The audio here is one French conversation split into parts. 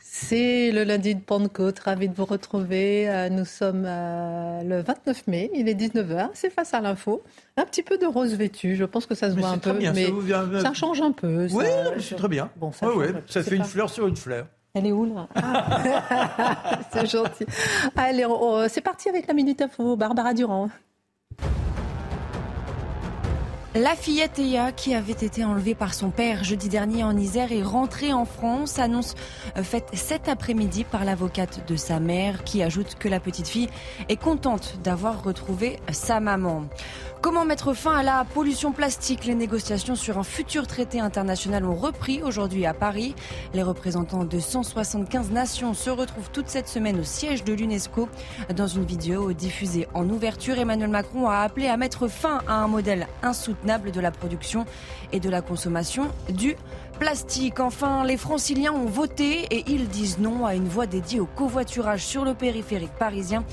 C'est le lundi de Pentecôte, ravi de vous retrouver. Euh, Nous sommes euh, le 29 mai, il est 19h, c'est face à l'info. Un petit peu de rose vêtu, je pense que ça se Mais voit un peu, bien, mais vient- ça change un peu. Oui, c'est très bien. Bon, ça ça fait une fleur sur une fleur. Elle est où là? Ah. C'est gentil. Allez, c'est parti avec la Minute Info, Barbara Durand. La fillette Eya, qui avait été enlevée par son père jeudi dernier en Isère, est rentrée en France. Annonce euh, faite cet après-midi par l'avocate de sa mère, qui ajoute que la petite fille est contente d'avoir retrouvé sa maman. Comment mettre fin à la pollution plastique? Les négociations sur un futur traité international ont repris aujourd'hui à Paris. Les représentants de 175 nations se retrouvent toute cette semaine au siège de l'UNESCO. Dans une vidéo diffusée en ouverture, Emmanuel Macron a appelé à mettre fin à un modèle insoutenable de la production et de la consommation du plastique. Enfin, les franciliens ont voté et ils disent non à une voie dédiée au covoiturage sur le périphérique parisien.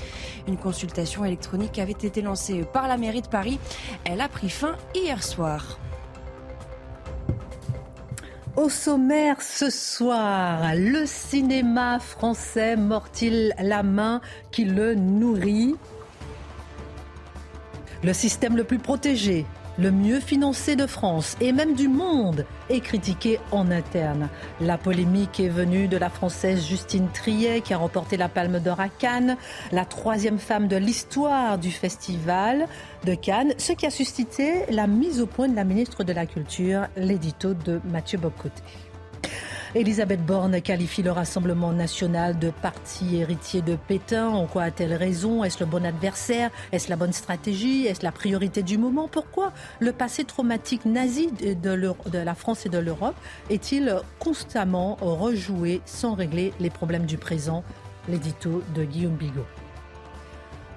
Une consultation électronique avait été lancée par la mairie de Paris. Elle a pris fin hier soir. Au sommaire ce soir, le cinéma français mord-il la main qui le nourrit? Le système le plus protégé, le mieux financé de France et même du monde est critiqué en interne. La polémique est venue de la française Justine Triet qui a remporté la Palme d'Or à Cannes, la troisième femme de l'histoire du festival de Cannes, ce qui a suscité la mise au point de la ministre de la Culture, l'édito de Mathieu Bocoté. Elisabeth Borne qualifie le Rassemblement national de parti héritier de Pétain. En quoi a-t-elle raison? Est-ce le bon adversaire? Est-ce la bonne stratégie? Est-ce la priorité du moment? Pourquoi le passé traumatique nazi de, la France et de l'Europe est-il constamment rejoué sans régler les problèmes du présent? L'édito de Guillaume Bigot.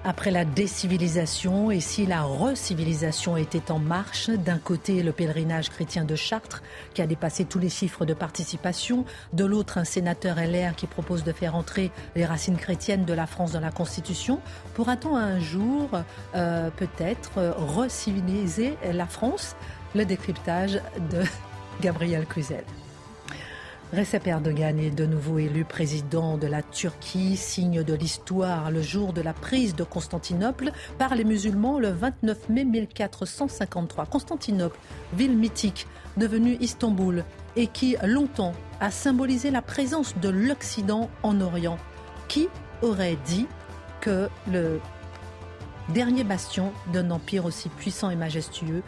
Après la décivilisation et si la recivilisation était en marche, d'un côté le pèlerinage chrétien de Chartres qui a dépassé tous les chiffres de participation, de l'autre un sénateur LR qui propose de faire entrer les racines chrétiennes de la France dans la Constitution, pourra-t-on un jour euh, peut-être reciviliser la France? Le décryptage de Gabriel Cluzel. Recep Erdogan est de nouveau élu président de la Turquie, signe de l'histoire, le jour de la prise de Constantinople par les musulmans le 29 mai 1453. Constantinople, ville mythique, devenue Istanbul et qui longtemps a symbolisé la présence de l'Occident en Orient. Qui aurait dit que le dernier bastion d'un empire aussi puissant et majestueux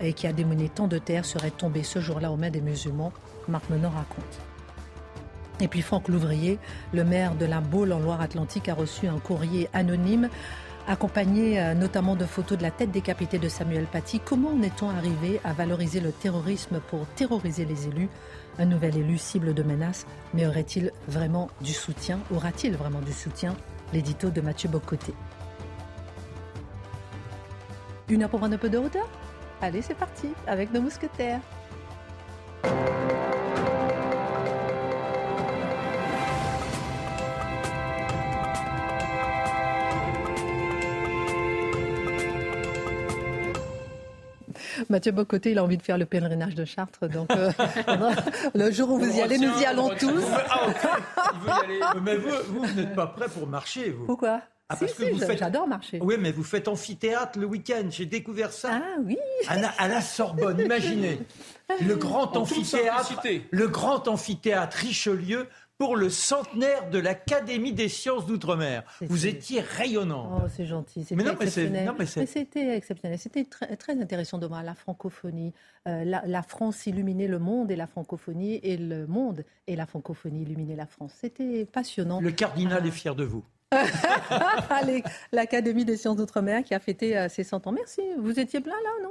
et qui a démonié tant de terres serait tombé ce jour-là aux mains des musulmans Marc Menon raconte. Et puis Franck Louvrier, le maire de la en Loire-Atlantique, a reçu un courrier anonyme accompagné euh, notamment de photos de la tête décapitée de Samuel Paty. Comment en est-on arrivé à valoriser le terrorisme pour terroriser les élus? Un nouvel élu cible de menaces, mais aurait-il vraiment du soutien Aura-t-il vraiment du soutien? L'édito de Mathieu Bocoté. Une heure pour un peu de hauteur Allez, c'est parti, avec nos mousquetaires. Mathieu Bocoté, il a envie de faire le pèlerinage de Chartres. Donc, euh, le jour où vous y allez, nous y allons tous. Ah, y aller. Mais vous, vous, vous n'êtes pas prêt pour marcher, vous. Pourquoi Ah, Si, parce que si, vous j'a- faites- J'adore marcher. Oui, mais vous faites amphithéâtre le week-end. J'ai découvert ça. Ah oui À la, à la Sorbonne, imaginez. Le grand amphithéâtre, le grand amphithéâtre Richelieu pour le centenaire de l'Académie des sciences d'outre-mer. Vous étiez rayonnant. Oh, c'est gentil. C'était exceptionnel. non, mais c'est- c'était exceptionnel. C'était très, très intéressant de voir la francophonie. Euh, la, la France illuminer le monde et la francophonie, et le monde et la francophonie illuminer la France. C'était passionnant. Le cardinal Ah. est fier de vous. L'Académie des sciences d'outre-mer qui a fêté euh, ses 100 ans. Merci. Vous étiez plein là, non?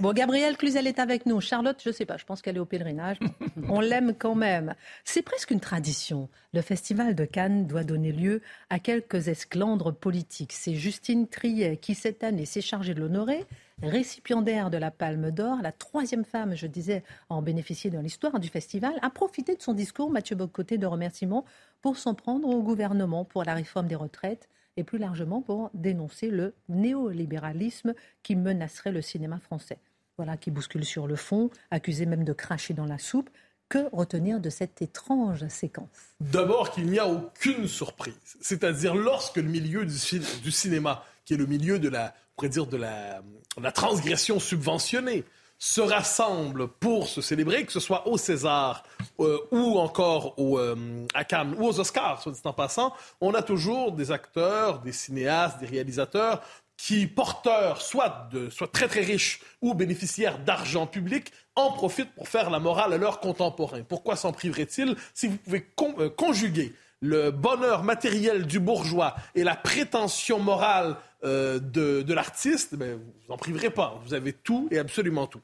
Bon, Gabrielle Cluzel est avec nous. Charlotte, je ne sais pas, je pense qu'elle est au pèlerinage. On l'aime quand même. C'est presque une tradition. Le festival de Cannes doit donner lieu à quelques esclandres politiques. C'est Justine Triet qui, cette année, s'est chargée de l'honorer récipiendaire de la Palme d'Or, la troisième femme, je disais, à en bénéficier dans l'histoire du festival, a profité de son discours, Mathieu Bocoté, de remerciements pour s'en prendre au gouvernement pour la réforme des retraites et plus largement pour dénoncer le néolibéralisme qui menacerait le cinéma français. Voilà, qui bouscule sur le fond, accusé même de cracher dans la soupe. Que retenir de cette étrange séquence? D'abord qu'il n'y a aucune surprise. C'est-à-dire lorsque le milieu du, cinéma, qui est le milieu de la, dire, de la transgression subventionnée, se rassemblent pour se célébrer, que ce soit au César euh, ou encore au, euh, à Cannes ou aux Oscars, soit dit en passant, on a toujours des acteurs, des cinéastes, des réalisateurs qui, porteurs soit, de, soit très très riches ou bénéficiaires d'argent public, en profitent pour faire la morale à leurs contemporains. Pourquoi s'en priverait-il si vous pouvez euh, conjuguer le bonheur matériel du bourgeois et la prétention morale euh, de, l'artiste, ben, vous n'en priverez pas. Vous avez tout et absolument tout.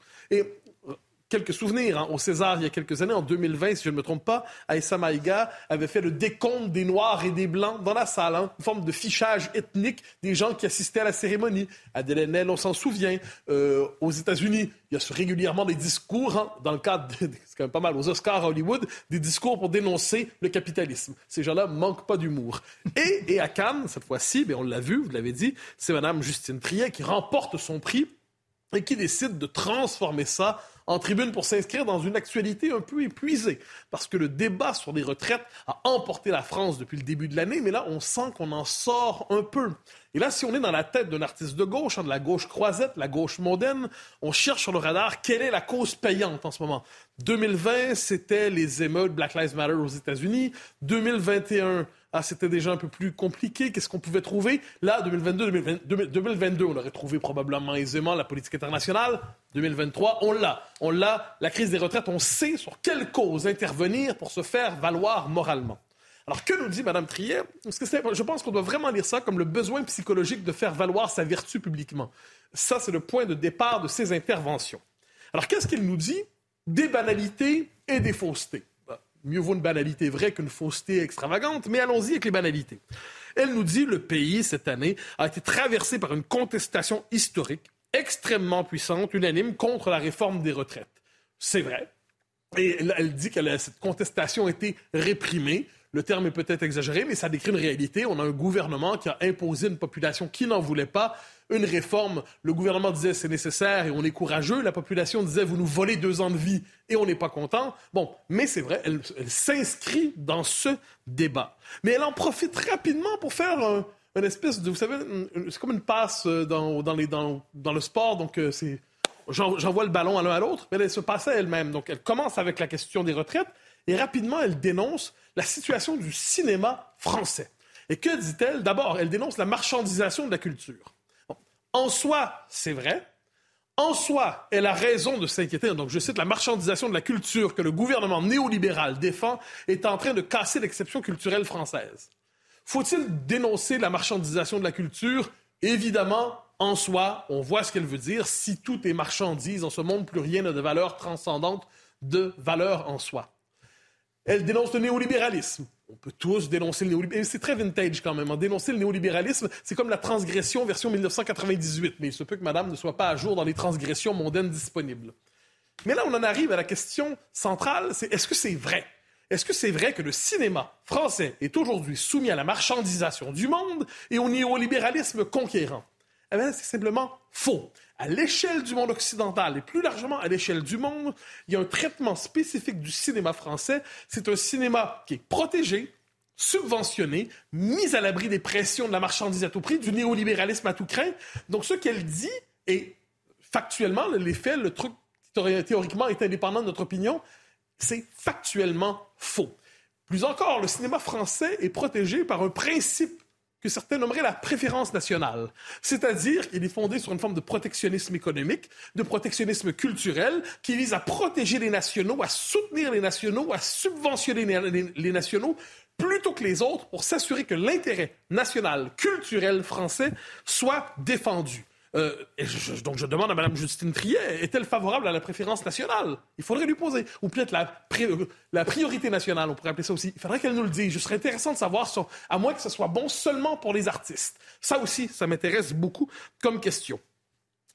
Quelques souvenirs. Hein. Au César, il y a quelques années, en 2020, si je ne me trompe pas, Aïssa Maïga avait fait le décompte des Noirs et des Blancs dans la salle, hein, une forme de fichage ethnique des gens qui assistaient à la cérémonie. Adèle Haenel, on s'en souvient. Euh, aux États-Unis, il y a régulièrement des discours, hein, dans le cadre, c'est quand même pas mal, aux Oscars à Hollywood, des discours pour dénoncer le capitalisme. Ces gens-là manquent pas d'humour. Et, et à Cannes, cette fois-ci, ben, on l'a vu, vous l'avez dit, c'est Mme Justine Triet qui remporte son prix et qui décide de transformer ça en tribune pour s'inscrire dans une actualité un peu épuisée. Parce que le débat sur les retraites a emporté la France depuis le début de l'année, mais là, on sent qu'on en sort un peu. Et là, si on est dans la tête d'un artiste de gauche, hein, de la gauche croisette, la gauche moderne, on cherche sur le radar quelle est la cause payante en ce moment. 2020, c'était les émeutes Black Lives Matter aux États-Unis. 2021, ah, c'était déjà un peu plus compliqué. Qu'est-ce qu'on pouvait trouver? Là, 2022, 2022, on aurait trouvé probablement aisément la politique internationale. 2023, on l'a. On l'a. La crise des retraites, on sait sur quelle cause intervenir pour se faire valoir moralement. Alors, que nous dit Mme Trier? Parce que je pense qu'on doit vraiment lire ça comme le besoin psychologique de faire valoir sa vertu publiquement. Ça, c'est le point de départ de ses interventions. Alors, qu'est-ce qu'il nous dit? Des banalités et des faussetés mieux vaut une banalité vraie qu'une fausseté extravagante, mais allons-y avec les banalités. Elle nous dit le pays, cette année, a été traversé par une contestation historique extrêmement puissante, unanime, contre la réforme des retraites. C'est vrai. Et elle, dit que cette contestation a été réprimée. Le terme est peut-être exagéré, mais ça décrit une réalité. On a un gouvernement qui a imposé une population qui n'en voulait pas une réforme. Le gouvernement disait c'est nécessaire et on est courageux. La population disait vous nous volez deux ans de vie et on n'est pas content. Bon, mais c'est vrai, elle, s'inscrit dans ce débat. Mais elle en profite rapidement pour faire un, une espèce de, vous savez, c'est comme une passe euh, dans, dans, les, dans, dans le sport. Donc, euh, c'est, j'envoie le ballon à l'un à l'autre, mais elle se passe à elle-même. Donc, elle commence avec la question des retraites et rapidement, elle dénonce la situation du cinéma français. Et que dit-elle? D'abord, elle dénonce la marchandisation de la culture. En soi, c'est vrai. En soi, elle a raison de s'inquiéter. Donc, je cite, la marchandisation de la culture que le gouvernement néolibéral défend est en train de casser l'exception culturelle française. Faut-il dénoncer la marchandisation de la culture? Évidemment, en soi, on voit ce qu'elle veut dire. Si tout est marchandise, en ce monde, plus rien n'a de valeur transcendante, de valeur en soi. Elle dénonce le néolibéralisme. On peut tous dénoncer le néolibéralisme. C'est très vintage quand même. Hein. Dénoncer le néolibéralisme, c'est comme la transgression version 1998. Mais il se peut que madame ne soit pas à jour dans les transgressions mondaines disponibles. Mais là, on en arrive à la question centrale, c'est est-ce que c'est vrai? Est-ce que c'est vrai que le cinéma français est aujourd'hui soumis à la marchandisation du monde et au néolibéralisme conquérant? Eh c'est simplement faux à l'échelle du monde occidental et plus largement à l'échelle du monde, il y a un traitement spécifique du cinéma français. C'est un cinéma qui est protégé, subventionné, mis à l'abri des pressions de la marchandise à tout prix, du néolibéralisme à tout craint. Donc ce qu'elle dit est factuellement, les le truc théoriquement est indépendant de notre opinion, c'est factuellement faux. Plus encore, le cinéma français est protégé par un principe que certains nommeraient la préférence nationale. C'est-à-dire qu'il est fondé sur une forme de protectionnisme économique, de protectionnisme culturel, qui vise à protéger les nationaux, à soutenir les nationaux, à subventionner les, nationaux, plutôt que les autres pour s'assurer que l'intérêt national, culturel français soit défendu. Euh, donc je demande à Mme Justine Triet, est-elle favorable à la préférence nationale? Il faudrait lui poser. Ou peut-être la, euh, la, priorité nationale, on pourrait appeler ça aussi. Il faudrait qu'elle nous le dise. Je serais intéressant de savoir, à moins que ce soit bon seulement pour les artistes. Ça aussi, ça m'intéresse beaucoup comme question.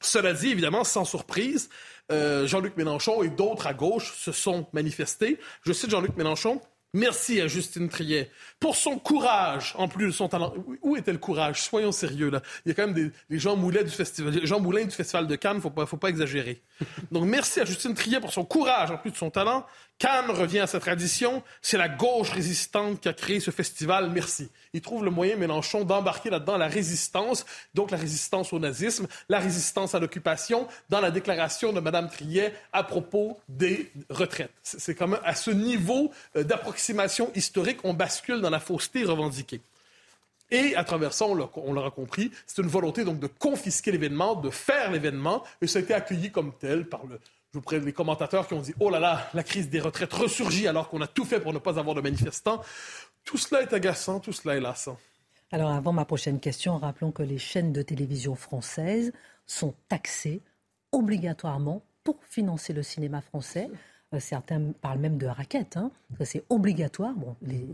Cela dit, évidemment, sans surprise, euh, Jean-Luc Mélenchon et d'autres à gauche se sont manifestés. Je cite Jean-Luc Mélenchon. Merci à Justine Triet pour son courage, en plus de son talent. Où était le courage? Soyons sérieux, là. Il y a quand même des, des Jean, Moulin du festival, Jean Moulin du Festival de Cannes, faut pas, faut pas exagérer. Donc, merci à Justine Triet pour son courage, en plus de son talent. Cannes revient à sa tradition. C'est la gauche résistante qui a créé ce festival. Merci. Il trouve le moyen, Mélenchon, d'embarquer là-dedans la résistance, donc la résistance au nazisme, la résistance à l'occupation, dans la déclaration de Mme Triet à propos des retraites. C'est quand même à ce niveau euh, d'approximation historique, on bascule dans la fausseté revendiquée. Et à travers ça, on l'aura compris, c'est une volonté donc de confisquer l'événement, de faire l'événement, et ça a été accueilli comme tel par les commentateurs qui ont dit Oh là là, la crise des retraites ressurgit alors qu'on a tout fait pour ne pas avoir de manifestants. Tout cela est agaçant, tout cela est lassant. Alors, avant ma prochaine question, rappelons que les chaînes de télévision françaises sont taxées obligatoirement pour financer le cinéma français. Euh, certains parlent même de raquettes. Hein. C'est obligatoire, bon, les,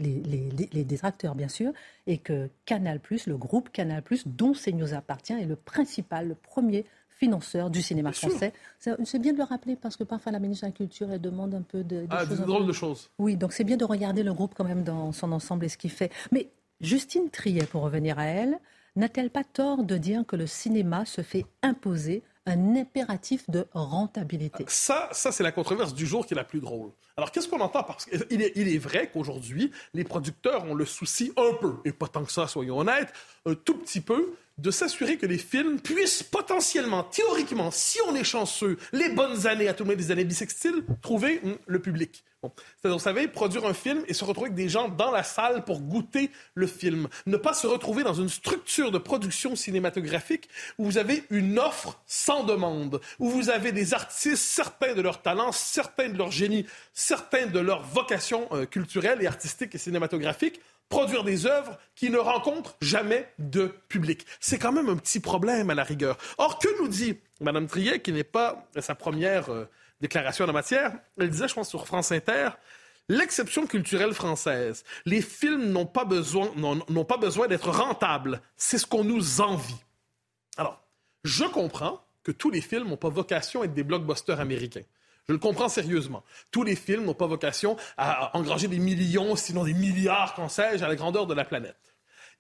les, détracteurs bien sûr, et que Canal, le groupe Canal, dont CNews appartient, est le principal, le premier financeur du cinéma français. C'est bien de le rappeler parce que parfois la ministre de la Culture elle demande un peu de, ah, choses. drôles de choses. Oui, donc c'est bien de regarder le groupe quand même dans son ensemble et ce qu'il fait. Mais Justine Triet, pour revenir à elle, n'a-t-elle pas tort de dire que le cinéma se fait imposer un impératif de rentabilité. Ça, ça c'est la controverse du jour qui est la plus drôle. Alors, qu'est-ce qu'on entend? Parce qu'il est, il est vrai qu'aujourd'hui, les producteurs ont le souci un peu, et pas tant que ça, soyons honnêtes, un tout petit peu, de s'assurer que les films puissent potentiellement, théoriquement, si on est chanceux, les bonnes années, à tout des années bissextiles, trouver hum, le public. C'est-à-dire, vous savez, produire un film et se retrouver avec des gens dans la salle pour goûter le film. Ne pas se retrouver dans une structure de production cinématographique où vous avez une offre sans demande, où vous avez des artistes, certains de leur talent, certains de leur génie, certains de leur vocation euh, culturelle et artistique et cinématographique, produire des œuvres qui ne rencontrent jamais de public. C'est quand même un petit problème à la rigueur. Or, que nous dit Mme Triet, qui n'est pas sa première euh, déclaration en la matière? Elle disait, je pense, sur France Inter, L'exception culturelle française, les films n'ont pas besoin, n'ont pas besoin d'être rentables. C'est ce qu'on nous envie. Alors, je comprends que tous les films n'ont pas vocation à être des blockbusters américains. Je le comprends sérieusement. Tous les films n'ont pas vocation à engranger des millions, sinon des milliards, qu'en sais-je, à la grandeur de la planète.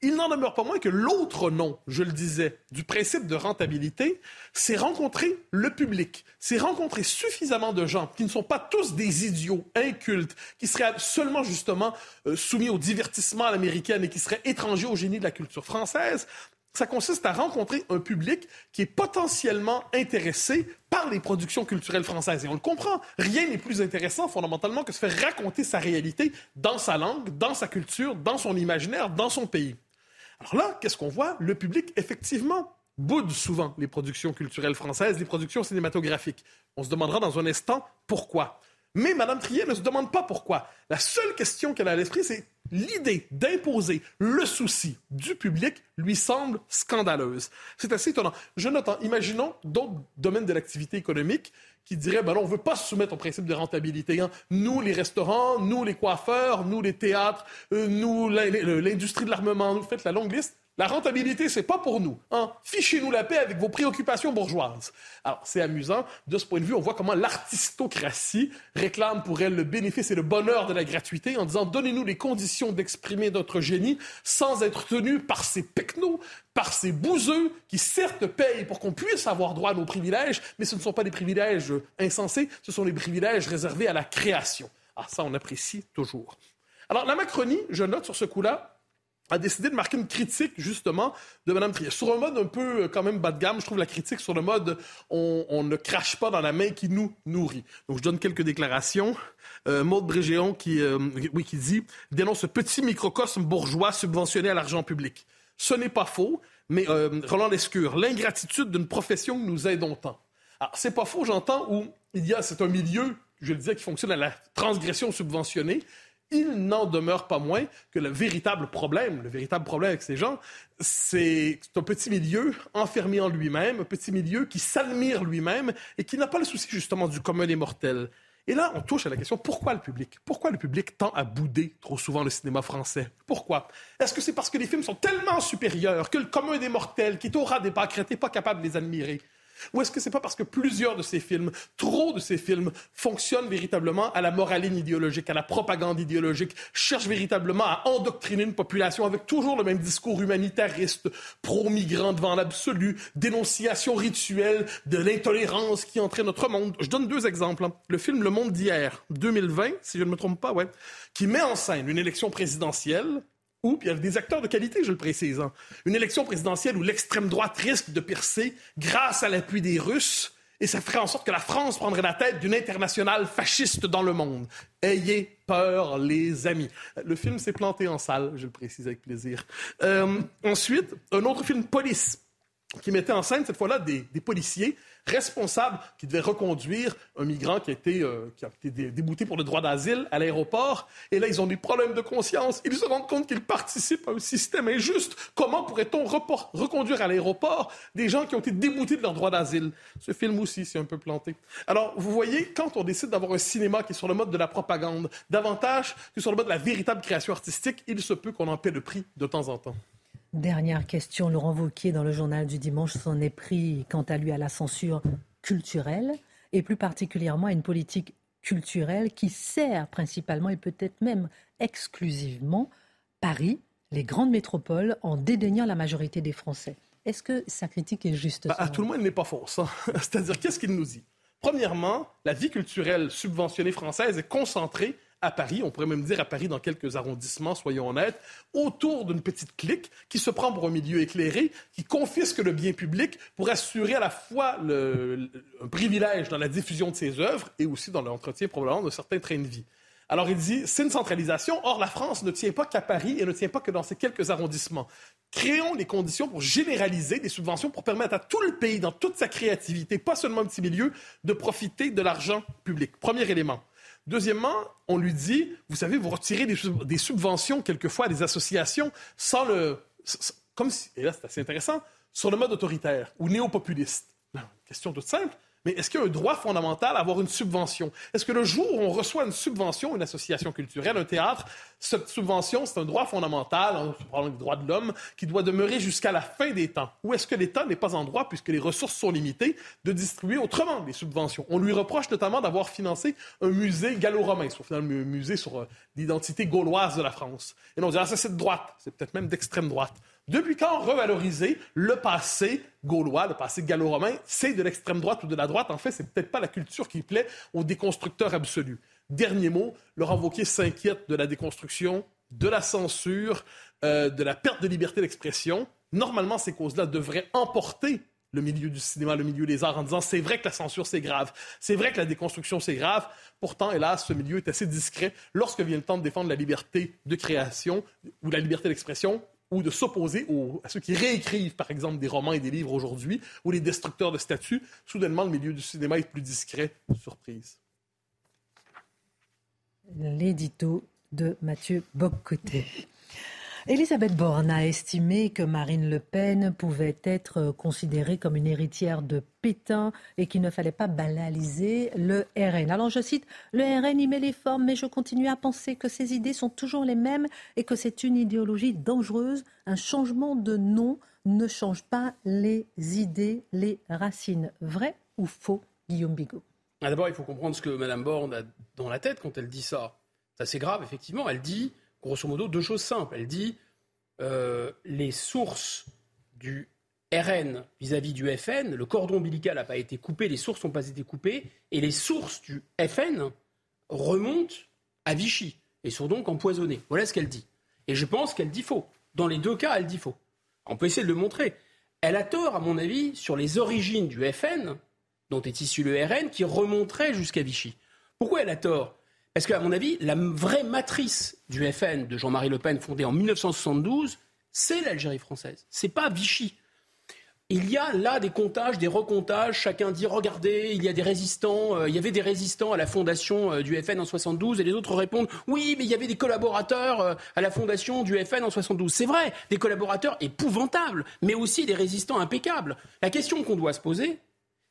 Il n'en demeure pas moins que l'autre nom, je le disais, du principe de rentabilité, c'est rencontrer le public. C'est rencontrer suffisamment de gens qui ne sont pas tous des idiots incultes, qui seraient seulement justement euh, soumis au divertissement à l'américaine et qui seraient étrangers au génie de la culture française, ça consiste à rencontrer un public qui est potentiellement intéressé par les productions culturelles françaises. Et on le comprend, rien n'est plus intéressant fondamentalement que se faire raconter sa réalité dans sa langue, dans sa culture, dans son imaginaire, dans son pays. Alors là, qu'est-ce qu'on voit? Le public, effectivement, boude souvent les productions culturelles françaises, les productions cinématographiques. On se demandera dans un instant pourquoi. Mais Mme Trier ne se demande pas pourquoi. La seule question qu'elle a à l'esprit, c'est l'idée d'imposer le souci du public lui semble scandaleuse. C'est assez étonnant. Je note, imaginons d'autres domaines de l'activité économique qui diraient, ben on ne veut pas se soumettre au principe de rentabilité. Hein. Nous, les restaurants, nous, les coiffeurs, nous, les théâtres, euh, nous, l'industrie de l'armement, nous faites la longue liste. La rentabilité, c'est pas pour nous. Hein? Fichez-nous la paix avec vos préoccupations bourgeoises. Alors, c'est amusant. De ce point de vue, on voit comment l'artistocratie réclame pour elle le bénéfice et le bonheur de la gratuité en disant donnez-nous les conditions d'exprimer notre génie sans être tenu par ces pecnos, par ces bouseux qui certes payent pour qu'on puisse avoir droit à nos privilèges, mais ce ne sont pas des privilèges insensés, ce sont des privilèges réservés à la création. Ah, ça, on apprécie toujours. Alors, la Macronie, je note sur ce coup-là, a décidé de marquer une critique justement de Mme Trier. Sur un mode un peu euh, quand même bas de gamme, je trouve la critique sur le mode on, ne crache pas dans la main qui nous nourrit. Donc je donne quelques déclarations. Euh, Maude Brégéon qui, euh, oui, qui dit dénonce ce petit microcosme bourgeois subventionné à l'argent public. Ce n'est pas faux, mais euh, Roland Lescure, l'ingratitude d'une profession que nous aidons tant. Alors c'est pas faux, j'entends où il y a c'est un milieu, je le disais, qui fonctionne à la transgression subventionnée il n'en demeure pas moins que le véritable problème, le véritable problème avec ces gens, c'est un petit milieu enfermé en lui-même, un petit milieu qui s'admire lui-même et qui n'a pas le souci justement du commun des mortels. Et là, on touche à la question pourquoi le public? Pourquoi le public tend à bouder trop souvent le cinéma français? Pourquoi? Est-ce que c'est parce que les films sont tellement supérieurs que le commun des mortels, qui est au ras des pâquerettes, n'est pas capable de les admirer? Ou est-ce que c'est pas parce que plusieurs de ces films, trop de ces films, fonctionnent véritablement à la moraline idéologique, à la propagande idéologique, cherchent véritablement à endoctriner une population avec toujours le même discours humanitariste, pro-migrant devant l'absolu, dénonciation rituelle de l'intolérance qui entrait notre monde? Je donne deux exemples. Hein. Le film Le Monde d'hier, 2020, si je ne me trompe pas, ouais, qui met en scène une élection présidentielle ou, puis il y a des acteurs de qualité, je le précise, hein. une élection présidentielle où l'extrême droite risque de percer grâce à l'appui des Russes, et ça ferait en sorte que la France prendrait la tête d'une internationale fasciste dans le monde. Ayez peur, les amis. Le film s'est planté en salle, je le précise avec plaisir. Euh, ensuite, un autre film, Police, qui mettait en scène cette fois-là des, policiers responsable qui devait reconduire un migrant qui a été, euh, débouté pour le droit d'asile à l'aéroport. Et là, ils ont des problèmes de conscience. Ils se rendent compte qu'ils participent à un système injuste. Comment pourrait-on reconduire à l'aéroport des gens qui ont été déboutés de leur droit d'asile? Ce film aussi, c'est un peu planté. Alors, vous voyez, quand on décide d'avoir un cinéma qui est sur le mode de la propagande, davantage que sur le mode de la véritable création artistique, il se peut qu'on en paie le prix de temps en temps. Dernière question, Laurent Wauquiez, dans le journal du dimanche, s'en est pris, quant à lui, à la censure culturelle, et plus particulièrement à une politique culturelle qui sert principalement et peut-être même exclusivement Paris, les grandes métropoles, en dédaignant la majorité des Français. Est-ce que sa critique est juste bah, À tout le monde, elle n'est pas fausse. Hein. C'est-à-dire, qu'est-ce qu'il nous dit? Premièrement, la vie culturelle subventionnée française est concentrée à Paris, on pourrait même dire à Paris dans quelques arrondissements, soyons honnêtes, autour d'une petite clique qui se prend pour un milieu éclairé, qui confisque le bien public pour assurer à la fois le, un privilège dans la diffusion de ses œuvres et aussi dans l'entretien probablement de certains trains de vie. Alors il dit, c'est une centralisation. Or, la France ne tient pas qu'à Paris et ne tient pas que dans ces quelques arrondissements. Créons les conditions pour généraliser des subventions pour permettre à tout le pays, dans toute sa créativité, pas seulement un petit milieu, de profiter de l'argent public. Premier élément. Deuxièmement, on lui dit, vous savez, vous retirez des, subventions quelquefois à des associations sans le... Comme et là c'est assez intéressant, sur le mode autoritaire ou néo-populiste. Question toute simple. Mais est-ce qu'il y a un droit fondamental à avoir une subvention? Est-ce que le jour où on reçoit une subvention, une association culturelle, un théâtre, cette subvention, c'est un droit fondamental, on parle des droits de l'homme, qui doit demeurer jusqu'à la fin des temps? Ou est-ce que l'État n'est pas en droit, puisque les ressources sont limitées, de distribuer autrement les subventions? On lui reproche notamment d'avoir financé un musée gallo-romain, soit un musée sur euh, l'identité gauloise de la France. Et on dit, ah, ça c'est de droite, c'est peut-être même d'extrême droite. Depuis quand revaloriser le passé gaulois, le passé gallo-romain, c'est de l'extrême droite ou de la droite? En fait, c'est peut-être pas la culture qui plaît aux déconstructeurs absolus. Dernier mot, Laurent Wauquiez s'inquiète de la déconstruction, de la censure, euh, de la perte de liberté d'expression. Normalement, ces causes-là devraient emporter le milieu du cinéma, le milieu des arts, en disant c'est vrai que la censure c'est grave, c'est vrai que la déconstruction c'est grave. Pourtant, hélas, ce milieu est assez discret lorsque vient le temps de défendre la liberté de création ou la liberté d'expression ou de s'opposer à ceux qui réécrivent, par exemple, des romans et des livres aujourd'hui, ou les destructeurs de statues, soudainement, le milieu du cinéma est plus discret. Surprise. L'édito de Mathieu Boccoté. Elisabeth Borne a estimé que Marine Le Pen pouvait être considérée comme une héritière de Pétain et qu'il ne fallait pas banaliser le RN. Alors je cite, le RN y met les formes, mais je continue à penser que ses idées sont toujours les mêmes et que c'est une idéologie dangereuse. Un changement de nom ne change pas les idées, les racines. Vrai ou faux, Guillaume Bigot? Ah, D'abord, il faut comprendre ce que Mme Borne a dans la tête quand elle dit ça. C'est assez grave, effectivement. Elle dit grosso modo, deux choses simples. Elle dit euh, les sources du RN vis-à-vis du FN, le cordon ombilical n'a pas été coupé, les sources n'ont pas été coupées, et les sources du FN remontent à Vichy et sont donc empoisonnées. Voilà ce qu'elle dit. Et je pense qu'elle dit faux. Dans les deux cas, elle dit faux. On peut essayer de le montrer. Elle a tort, à mon avis, sur les origines du FN, dont est issu le RN, qui remonterait jusqu'à Vichy. Pourquoi elle a tort? Parce qu'à mon avis, la vraie matrice du FN de Jean-Marie Le Pen, fondée en 1972, c'est l'Algérie française. C'est pas Vichy. il y a là des comptages, des recomptages. Chacun dit regardez, il y a des résistants. Euh, il y avait des résistants à la fondation euh, du FN en 72, et les autres répondent oui, mais il y avait des collaborateurs euh, à la fondation du FN en 72. C'est vrai, des collaborateurs épouvantables, mais aussi des résistants impeccables. La question qu'on doit se poser,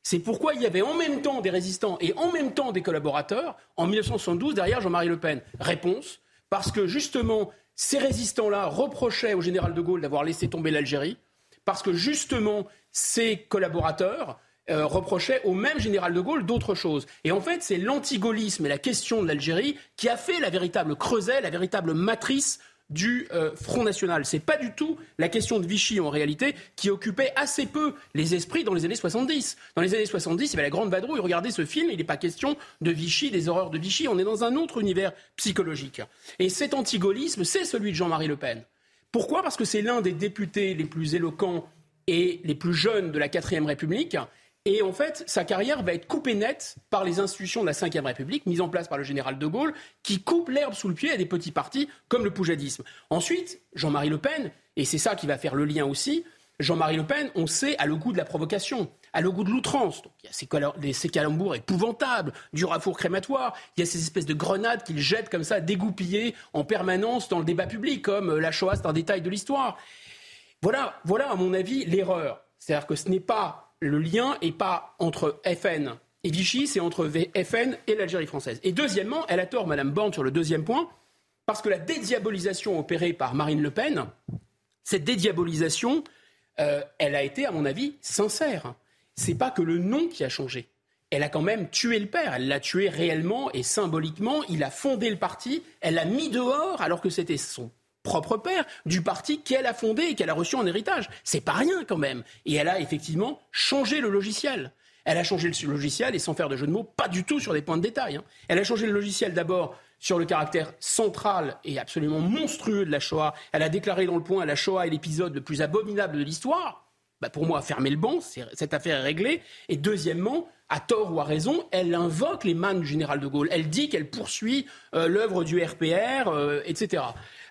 c'est pourquoi il y avait en même temps des résistants et en même temps des collaborateurs en 1972 derrière Jean-Marie Le Pen. Réponse parce que justement ces résistants-là reprochaient au général de Gaulle d'avoir laissé tomber l'Algérie parce que justement, ses collaborateurs euh, reprochaient au même général de Gaulle d'autres choses. Et en fait, c'est l'antigaullisme et la question de l'Algérie qui a fait la véritable creuset, la véritable matrice du euh, Front National. Ce n'est pas du tout la question de Vichy en réalité qui occupait assez peu les esprits dans les années 70. Dans les années 70, il y avait la grande vadrouille. Regardez ce film, il n'est pas question de Vichy, des horreurs de Vichy. On est dans un autre univers psychologique. Et cet antigaullisme, c'est celui de Jean-Marie Le Pen. Pourquoi? Parce que c'est l'un des députés les plus éloquents et les plus jeunes de la 4ème République. Et en fait, sa carrière va être coupée nette par les institutions de la Ve République, mises en place par le général de Gaulle, qui coupent l'herbe sous le pied à des petits partis comme le poujadisme. Ensuite, Jean-Marie Le Pen, et c'est ça qui va faire le lien aussi, Jean-Marie Le Pen, on sait, a le goût de la provocation, a le goût de l'outrance. il y a ces, calembours épouvantables, du rafour crématoire, il y a ces espèces de grenades qu'il jette comme ça, dégoupillées en permanence dans le débat public, comme euh, la Shoah, c'est un détail de l'histoire. Voilà, voilà, à mon avis, l'erreur. C'est-à-dire que ce n'est pas le lien n'est pas entre FN et Vichy, c'est entre FN et l'Algérie française. Et deuxièmement, elle a tort, Madame Borne, sur le deuxième point, parce que la dédiabolisation opérée par Marine Le Pen, cette dédiabolisation, euh, elle a été, à mon avis, sincère. C'est pas que le nom qui a changé. Elle a quand même tué le père. Elle l'a tué réellement et symboliquement. Il a fondé le parti. Elle l'a mis dehors alors que c'était son propre père du parti qu'elle a fondé et qu'elle a reçu en héritage. C'est pas rien quand même. Et elle a effectivement changé le logiciel. Elle a changé le logiciel et sans faire de jeu de mots, pas du tout sur des points de détail. Hein. Elle a changé le logiciel d'abord sur le caractère central et absolument monstrueux de la Shoah. Elle a déclaré dans le point la Shoah est l'épisode le plus abominable de l'histoire. Bah pour moi, fermer le banc, cette affaire est réglée. Et deuxièmement, à tort ou à raison, elle invoque les mains du général de Gaulle. Elle dit qu'elle poursuit euh, l'œuvre du RPR, euh, etc.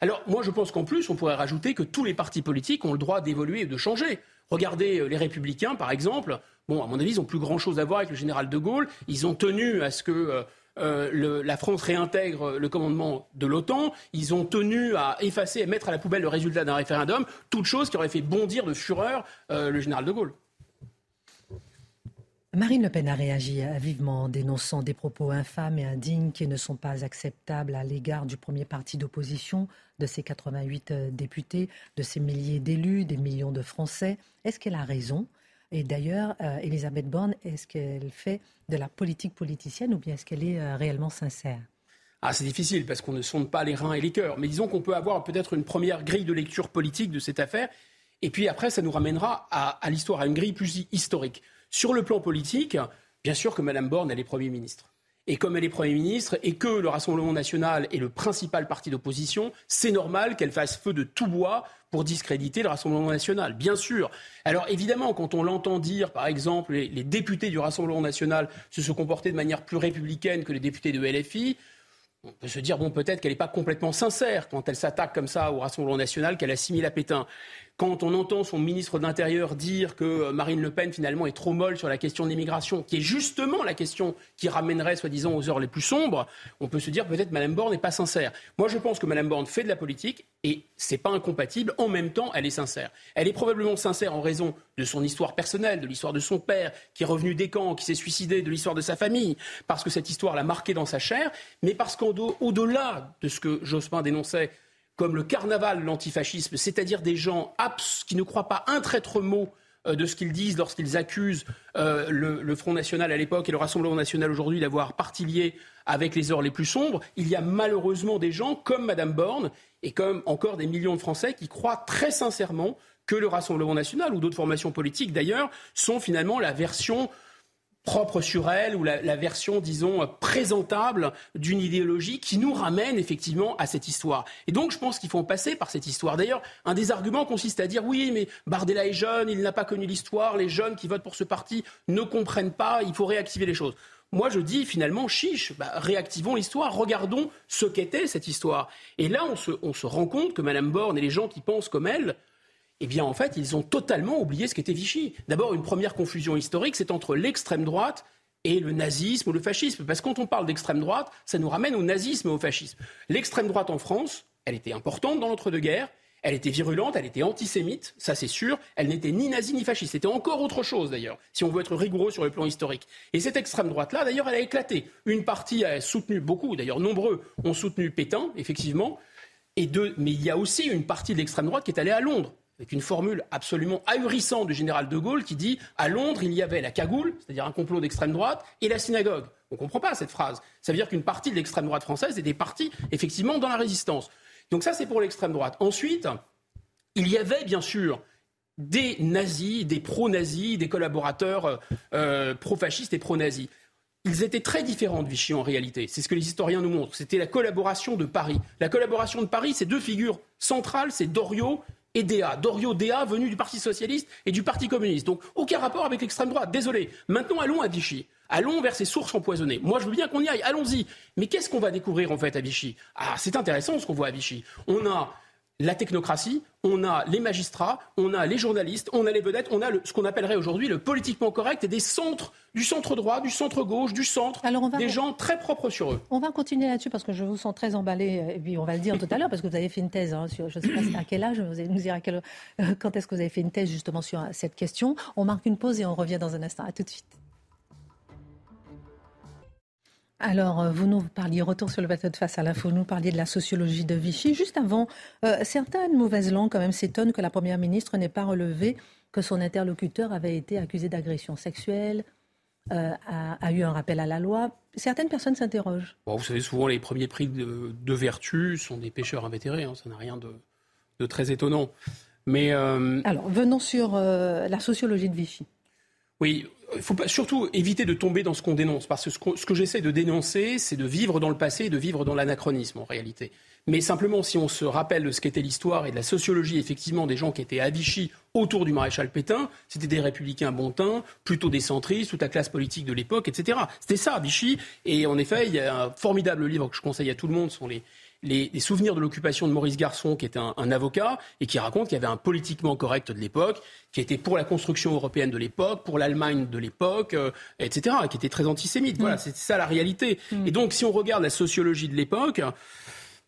Alors moi je pense qu'en plus on pourrait rajouter que tous les partis politiques ont le droit d'évoluer et de changer. Regardez euh, les républicains par exemple. Bon, à mon avis, ils n'ont plus grand-chose à voir avec le général de Gaulle. Ils ont tenu à ce que euh, euh, la France réintègre le commandement de l'OTAN. Ils ont tenu à effacer et mettre à la poubelle le résultat d'un référendum, toute chose qui aurait fait bondir de fureur le général de Gaulle. Marine Le Pen a réagi vivement en dénonçant des propos infâmes et indignes qui ne sont pas acceptables à l'égard du premier parti d'opposition, de ses 88 euh, députés, de ses milliers d'élus, des millions de Français. Est-ce qu'elle a raison? Et d'ailleurs, euh, Elisabeth Borne, est-ce qu'elle fait de la politique politicienne ou bien est-ce qu'elle est euh, réellement sincère? Ah, c'est difficile parce qu'on ne sonde pas les reins et les cœurs. Mais disons qu'on peut avoir peut-être une première grille de lecture politique de cette affaire. Et puis après, ça nous ramènera à, à l'histoire, à une grille plus historique. Sur le plan politique, bien sûr que Mme Borne, elle est Premier ministre. Et comme elle est Premier ministre et que le Rassemblement national est le principal parti d'opposition, c'est normal qu'elle fasse feu de tout bois pour discréditer le Rassemblement national, bien sûr. Alors évidemment, quand on l'entend dire, par exemple, les, députés du Rassemblement national se sont comportés de manière plus républicaine que les députés de LFI, on peut se dire, bon, peut-être qu'elle n'est pas complètement sincère quand elle s'attaque comme ça au Rassemblement national, qu'elle assimile à Pétain. Quand on entend son ministre de l'Intérieur dire que euh, Marine Le Pen, finalement, est trop molle sur la question de l'immigration, qui est justement la question qui ramènerait, soi-disant, aux heures les plus sombres, on peut se dire peut-être Mme Borne n'est pas sincère. Moi, je pense que Mme Borne fait de la politique et c'est pas incompatible. En même temps, elle est sincère. Elle est probablement sincère en raison de son histoire personnelle, de l'histoire de son père, qui est revenu des camps, qui s'est suicidé, de l'histoire de sa famille, parce que cette histoire l'a marqué dans sa chair, mais parce qu'au-delà de ce que Jospin dénonçait, comme le carnaval, l'antifascisme, c'est-à-dire des gens abs qui ne croient pas un traître mot euh, de ce qu'ils disent lorsqu'ils accusent euh, le, Front National à l'époque et le Rassemblement National aujourd'hui d'avoir parti lié avec les heures les plus sombres, il y a malheureusement des gens comme Madame Borne et comme encore des millions de Français qui croient très sincèrement que le Rassemblement National ou d'autres formations politiques d'ailleurs sont finalement la version propre sur elle ou la, version, disons, présentable d'une idéologie qui nous ramène effectivement à cette histoire. Et donc, je pense qu'il faut passer par cette histoire. D'ailleurs, un des arguments consiste à dire oui, mais Bardella est jeune, il n'a pas connu l'histoire, les jeunes qui votent pour ce parti ne comprennent pas, il faut réactiver les choses. Moi, je dis finalement, chiche, bah, réactivons l'histoire, regardons ce qu'était cette histoire. Et là, on se, on se rend compte que Mme Borne et les gens qui pensent comme elle, eh bien en fait, ils ont totalement oublié ce qu'était Vichy. D'abord, une première confusion historique, c'est entre l'extrême droite et le nazisme ou le fascisme. Parce que quand on parle d'extrême droite, ça nous ramène au nazisme et au fascisme. L'extrême droite en France, elle était importante dans l'entre-deux-guerres, elle était virulente, elle était antisémite, ça c'est sûr. Elle n'était ni nazie ni fasciste. C'était encore autre chose d'ailleurs, si on veut être rigoureux sur le plan historique. Et cette extrême droite-là, d'ailleurs, elle a éclaté. Une partie a soutenu, beaucoup d'ailleurs, nombreux ont soutenu Pétain, effectivement. Et deux, mais il y a aussi une partie de l'extrême droite qui est allée à Londres avec une formule absolument ahurissante du général de Gaulle qui dit à Londres, il y avait la cagoule, c'est-à-dire un complot d'extrême droite, et la synagogue. On ne comprend pas cette phrase. Ça veut dire qu'une partie de l'extrême droite française était partie effectivement dans la résistance. Donc ça, c'est pour l'extrême droite. Ensuite, il y avait bien sûr des nazis, des pro-nazis, des collaborateurs euh, euh, pro-fascistes et pro-nazis. Ils étaient très différents de Vichy en réalité. C'est ce que les historiens nous montrent. C'était la collaboration de Paris. La collaboration de Paris, c'est deux figures centrales, c'est Doriot et Déa. Doriot Déa venu du Parti socialiste et du Parti communiste. Donc aucun rapport avec l'extrême droite. Désolé. Maintenant, allons à Vichy. Allons vers ces sources empoisonnées. Moi, je veux bien qu'on y aille. Allons-y. Mais qu'est-ce qu'on va découvrir en fait à Vichy? Ah, c'est intéressant ce qu'on voit à Vichy. On a la technocratie, on a les magistrats, on a les journalistes, on a les vedettes, on a ce qu'on appellerait aujourd'hui le politiquement correct et des centres, du centre droit, du centre gauche, du centre, des gens très propres sur eux. On va continuer là-dessus parce que je vous sens très emballé, et puis on va le dire tout à l'heure parce que vous avez fait une thèse, hein, sur, je ne sais pas à quel âge, vous allez nous dire euh, quand est-ce que vous avez fait une thèse justement sur cette question. On marque une pause et on revient dans un instant. À tout de suite. Alors, euh, vous nous parliez, retour sur le bateau de face à l'info, nous parliez de la sociologie de Vichy. Juste avant, euh, certaines mauvaises langues quand même s'étonnent que la Première ministre n'ait pas relevé que son interlocuteur avait été accusé d'agression sexuelle, euh, a, eu un rappel à la loi. Certaines personnes s'interrogent. vous savez, souvent les premiers prix de, vertu sont des pêcheurs invétérés, hein. ça n'a rien de, très étonnant. Mais, Alors, venons sur la sociologie de Vichy. Oui, il faut pas, surtout éviter de tomber dans ce qu'on dénonce, parce que ce que, j'essaie de dénoncer, c'est de vivre dans le passé et de vivre dans l'anachronisme en réalité. Mais simplement, si on se rappelle de ce qu'était l'histoire et de la sociologie, effectivement, des gens qui étaient à Vichy autour du maréchal Pétain, c'était des républicains bon teint, plutôt des centristes, toute la classe politique de l'époque, etc. C'était ça, Vichy. Et en effet, il y a un formidable livre que je conseille à tout le monde, sont les, les, souvenirs de l'occupation de Maurice Garçon, qui était un, avocat, et qui raconte qu'il y avait un politiquement correct de l'époque, qui était pour la construction européenne de l'époque, pour l'Allemagne de l'époque, euh, etc., qui était très antisémite. Voilà, mm. c'est ça la réalité. Mm. Et donc, si on regarde la sociologie de l'époque,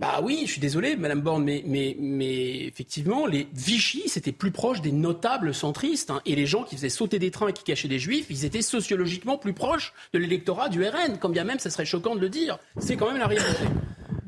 bah oui, je suis désolé, Madame Borne, mais, mais, mais effectivement, les Vichy, c'était plus proche des notables centristes. Hein, et les gens qui faisaient sauter des trains et qui cachaient des juifs, ils étaient sociologiquement plus proches de l'électorat du RN, quand bien même ça serait choquant de le dire. C'est quand même la réalité.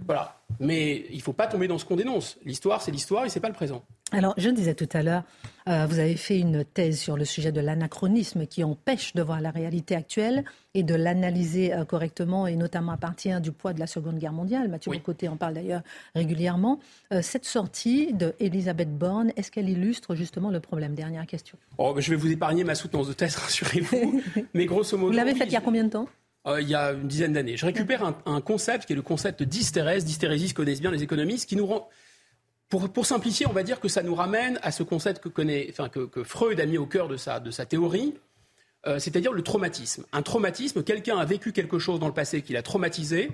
Voilà. Mais il ne faut pas tomber dans ce qu'on dénonce. L'histoire, c'est l'histoire et ce n'est pas le présent. Alors, je disais tout à l'heure, euh, vous avez fait une thèse sur le sujet de l'anachronisme qui empêche de voir la réalité actuelle et de l'analyser euh, correctement, et notamment à partir du poids de la Seconde Guerre mondiale. Mathieu oui. en parle d'ailleurs régulièrement. Euh, cette sortie d'Elisabeth Borne, est-ce qu'elle illustre justement le problème? Dernière question. Oh, je vais vous épargner ma soutenance de thèse, rassurez-vous. Mais grosso modo. Vous l'avez faite il y a combien de temps? Euh, il y a une dizaine d'années. Je récupère un, concept qui est le concept d'hystérèse. D'hystérésis connaissent bien les économistes, qui nous rend. Pour, simplifier, on va dire que ça nous ramène à ce concept que, connaît, enfin, que, Freud a mis au cœur de sa, de sa théorie, euh, c'est-à-dire le traumatisme. Un traumatisme, quelqu'un a vécu quelque chose dans le passé qui l'a traumatisé,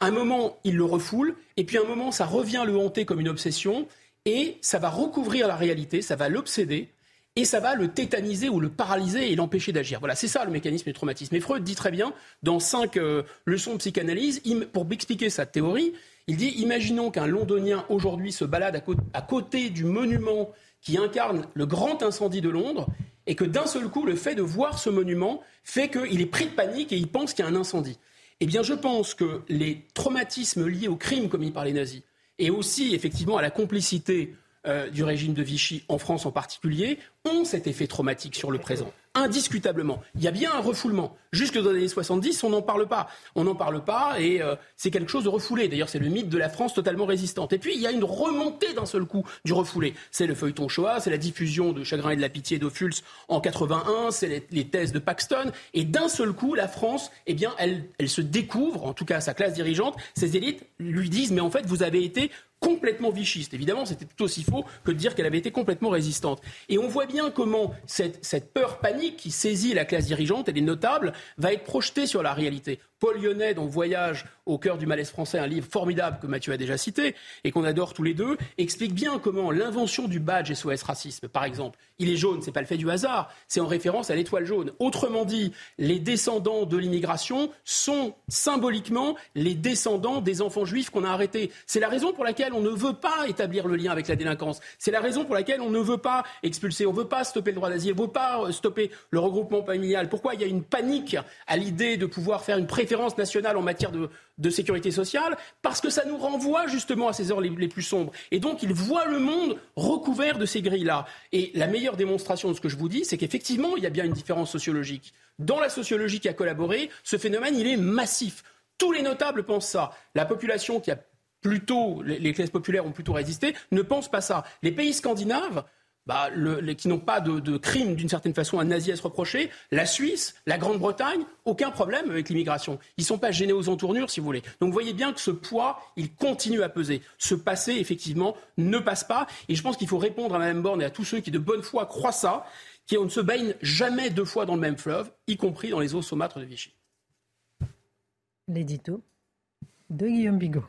un moment, il le refoule, et puis un moment, ça revient le hanter comme une obsession, et ça va recouvrir la réalité, ça va l'obséder, et ça va le tétaniser ou le paralyser et l'empêcher d'agir. Voilà, c'est ça le mécanisme du traumatisme. Et Freud dit très bien, dans cinq euh, leçons de psychanalyse, pour expliquer sa théorie, il dit imaginons qu'un londonien aujourd'hui se balade à, côté du monument qui incarne le grand incendie de Londres et que d'un seul coup, le fait de voir ce monument fait qu'il est pris de panique et il pense qu'il y a un incendie. Eh bien, je pense que les traumatismes liés aux crimes commis par les nazis et aussi effectivement à la complicité euh, du régime de Vichy, en France en particulier, ont cet effet traumatique sur le présent. Indiscutablement. Il y a bien un refoulement. Jusque dans les années 70, on n'en parle pas. On n'en parle pas et euh, c'est quelque chose de refoulé. D'ailleurs, c'est le mythe de la France totalement résistante. Et puis, il y a une remontée d'un seul coup du refoulé. C'est le feuilleton Shoah, c'est la diffusion de Chagrin et de la Pitié d'Ophuls en 81, c'est les, thèses de Paxton. Et d'un seul coup, la France, eh bien, elle, elle se découvre, en tout cas sa classe dirigeante, ses élites lui disent, mais en fait, vous avez été complètement vichiste. Évidemment, c'était tout aussi faux que de dire qu'elle avait été complètement résistante. Et on voit bien comment cette, peur panique qui saisit la classe dirigeante et les notables va être projetée sur la réalité. Paul Lyonnais, dans Voyage au cœur du malaise français, un livre formidable que Mathieu a déjà cité et qu'on adore tous les deux, explique bien comment l'invention du badge SOS Racisme, par exemple, il est jaune, c'est pas le fait du hasard, c'est en référence à l'étoile jaune. Autrement dit, les descendants de l'immigration sont symboliquement les descendants des enfants juifs qu'on a arrêtés. C'est la raison pour laquelle on ne veut pas établir le lien avec la délinquance. C'est la raison pour laquelle on ne veut pas expulser, on ne veut pas stopper le droit d'asile, on ne veut pas euh, stopper le regroupement familial. Pourquoi il y a une panique à l'idée de pouvoir faire une préférence nationale en matière de, de sécurité sociale Parce que ça nous renvoie justement à ces heures les, plus sombres. Et donc, ils voient le monde recouvert de ces grilles-là. Et la meilleure démonstration de ce que je vous dis, c'est qu'effectivement, il y a bien une différence sociologique. Dans la sociologie qui a collaboré, ce phénomène, il est massif. Tous les notables pensent ça. La population qui a plutôt, les classes populaires ont plutôt résisté, ne pense pas ça. Les pays scandinaves, bah, qui n'ont pas de, de crime d'une certaine façon un nazi à se reprocher, la Suisse, la Grande-Bretagne, aucun problème avec l'immigration. Ils ne sont pas gênés aux entournures, si vous voulez. Donc vous voyez bien que ce poids, il continue à peser. Ce passé, effectivement, ne passe pas. Et je pense qu'il faut répondre à Mme Borne et à tous ceux qui de bonne foi croient ça, qu'on ne se baigne jamais deux fois dans le même fleuve, y compris dans les eaux saumâtres de Vichy. L'édito de Guillaume Bigot.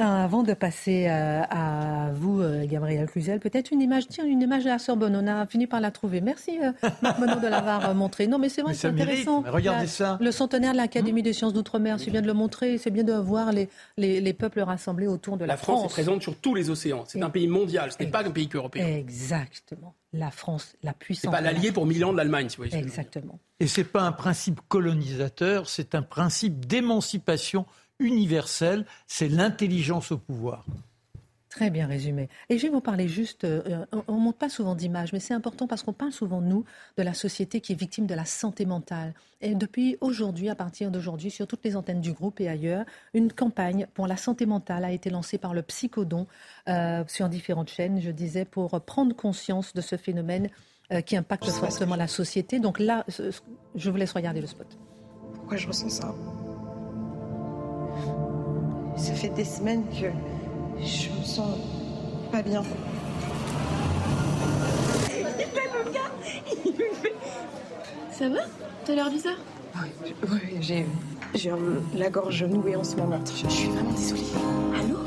Euh, avant de passer euh, à vous, euh, Gabriel Cluzel, peut-être une image, tiens, une image de la Sorbonne. On a fini par la trouver. Merci, Marc Monod de l'avoir montré. Non, mais c'est vrai, c'est intéressant. regardez ça. Le centenaire de l'Académie des sciences d'outre-mer, c'est bien de le montrer. C'est bien de voir les, les, peuples rassemblés autour de la, la France. est présente sur tous les océans. C'est un pays mondial. Ce n'est pas un pays européen. Exactement. La France, la puissance. C'est pas l'allié pour mille ans de l'Allemagne, si vous voyez. Exactement. Et c'est pas un principe colonisateur, c'est un principe d'émancipation universel, c'est l'intelligence au pouvoir. Très bien résumé. Et je vais vous parler juste, euh, on ne montre pas souvent d'images, mais c'est important parce qu'on parle souvent, nous, de la société qui est victime de la santé mentale. Et depuis aujourd'hui, à partir d'aujourd'hui, sur toutes les antennes du groupe et ailleurs, une campagne pour la santé mentale a été lancée par le Psychodon euh, sur différentes chaînes, je disais, pour prendre conscience de ce phénomène euh, qui impacte fortement la société. Donc là, je vous laisse regarder le spot. Pourquoi je ressens ça? Ça fait des semaines que je me sens pas bien. Ça va? T'as l'air bizarre Oui, j'ai, j'ai la gorge nouée en ce moment. Je, suis vraiment désolée. Allô?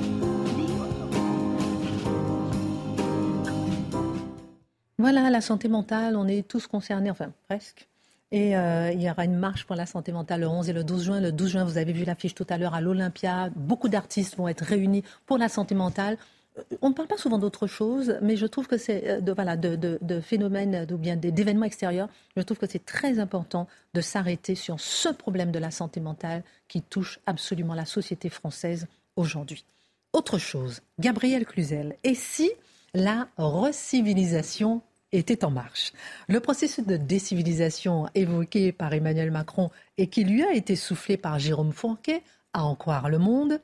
Voilà, la santé mentale, on est tous concernés, enfin presque. Et euh, il y aura une marche pour la santé mentale le 11 et le 12 juin. Le 12 juin, vous avez vu l'affiche tout à l'heure à l'Olympia. Beaucoup d'artistes vont être réunis pour la santé mentale. Euh, on ne parle pas souvent d'autre chose, mais je trouve que c'est euh, de, voilà, de, de, phénomènes ou bien d'événements extérieurs. Je trouve que c'est très important de s'arrêter sur ce problème de la santé mentale qui touche absolument la société française aujourd'hui. Autre chose, Gabriel Cluzel. Et si la recivilisation était en marche. Le processus de décivilisation évoqué par Emmanuel Macron et qui lui a été soufflé par Jérôme Fourquet, à en croire le monde,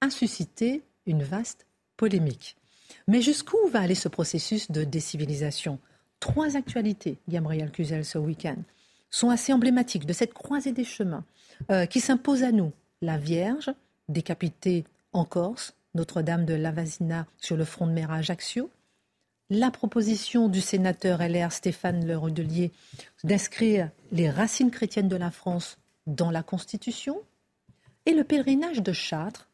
a suscité une vaste polémique. Mais jusqu'où va aller ce processus de décivilisation? Trois actualités, Gabriel Cluzel, ce week-end, sont assez emblématiques de cette croisée des chemins euh, qui s'impose à nous. La Vierge, décapitée en Corse, Notre-Dame de Lavasina sur le front de mer à Ajaccio, la proposition du sénateur LR Stéphane Le Rudelier d'inscrire les racines chrétiennes de la France dans la Constitution et le pèlerinage de Chartres,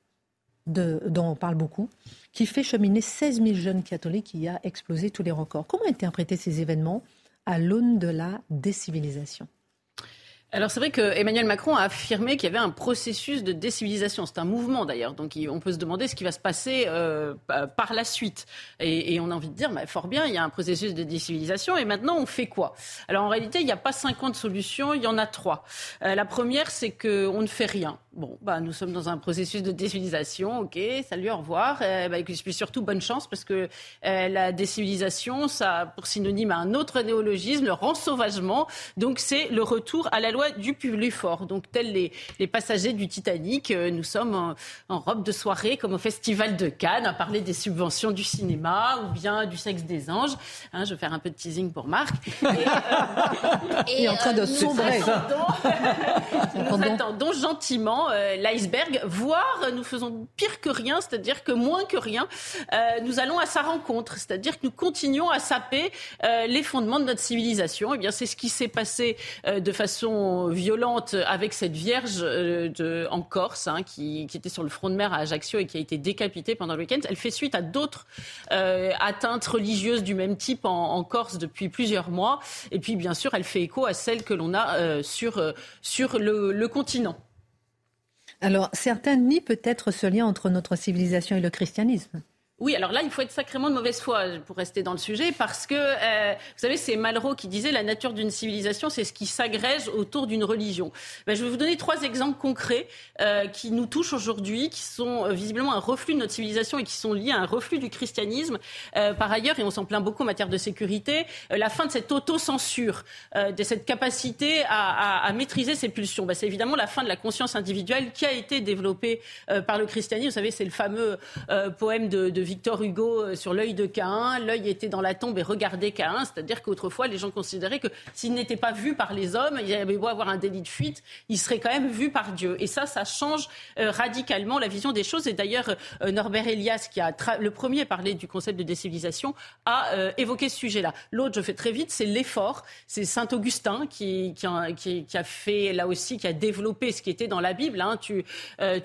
dont on parle beaucoup, qui fait cheminer 16 000 jeunes catholiques qui a explosé tous les records. Comment interpréter ces événements à l'aune de la décivilisation? Alors c'est vrai que Emmanuel Macron a affirmé qu'il y avait un processus de décivilisation. C'est un mouvement d'ailleurs, donc on peut se demander ce qui va se passer euh, par la suite. Et, on a envie de dire, bah, fort bien, il y a un processus de décivilisation. Et maintenant, on fait quoi? Alors en réalité, il n'y a pas 50 solutions, il y en a trois. Euh, la première, c'est qu'on ne fait rien. Bon, bah, nous sommes dans un processus de décivilisation, ok, salut, au revoir. Euh, bah, et puis surtout, bonne chance, parce que euh, la décivilisation, ça a pour synonyme un autre néologisme, le rensauvagement. Donc c'est le retour à la loi du plus fort. Donc tels les, les passagers du Titanic, euh, nous sommes en, robe de soirée, comme au Festival de Cannes, à parler des subventions du cinéma ou bien du sexe des anges. Hein, je vais faire un peu de teasing pour Marc. Et, euh, et, en train de sombrer. nous attendons gentiment vraiment l'iceberg, voire nous faisons pire que rien, c'est-à-dire que moins que rien, nous allons à sa rencontre, c'est-à-dire que nous continuons à saper les fondements de notre civilisation. Et eh bien, c'est ce qui s'est passé de façon violente avec cette Vierge en Corse, hein, qui, était sur le front de mer à Ajaccio et qui a été décapitée pendant le week-end. Elle fait suite à d'autres atteintes religieuses du même type en, Corse depuis plusieurs mois. Et puis, bien sûr, elle fait écho à celle que l'on a euh, sur, euh, sur le continent. Alors, certains nient peut-être ce lien entre notre civilisation et le christianisme. Oui, alors là, il faut être sacrément de mauvaise foi pour rester dans le sujet, parce que, euh, vous savez, c'est Malraux qui disait la nature d'une civilisation, c'est ce qui s'agrège autour d'une religion. Ben, je vais vous donner trois exemples concrets euh, qui nous touchent aujourd'hui, qui sont euh, visiblement un reflux de notre civilisation et qui sont liés à un reflux du christianisme. par ailleurs, et on s'en plaint beaucoup en matière de sécurité, la fin de cette autocensure, de cette capacité à, à, maîtriser ses pulsions. Ben, c'est évidemment la fin de la conscience individuelle qui a été développée par le christianisme. Vous savez, c'est le fameux poème de, de Victor Hugo euh, sur l'œil de Caïn. L'œil était dans la tombe et regardait Caïn. C'est-à-dire qu'autrefois, les gens considéraient que s'il n'était pas vu par les hommes, il avait beau avoir un délit de fuite, il serait quand même vu par Dieu. Et ça, ça change euh, radicalement la vision des choses. Et d'ailleurs, euh, Norbert Elias, qui a le premier parlé du concept de décivilisation, a évoqué ce sujet-là. L'autre, je fais très vite, c'est l'effort. C'est Saint Augustin qui, a, fait, là aussi, qui a développé ce qui était dans la Bible. Hein. Tu,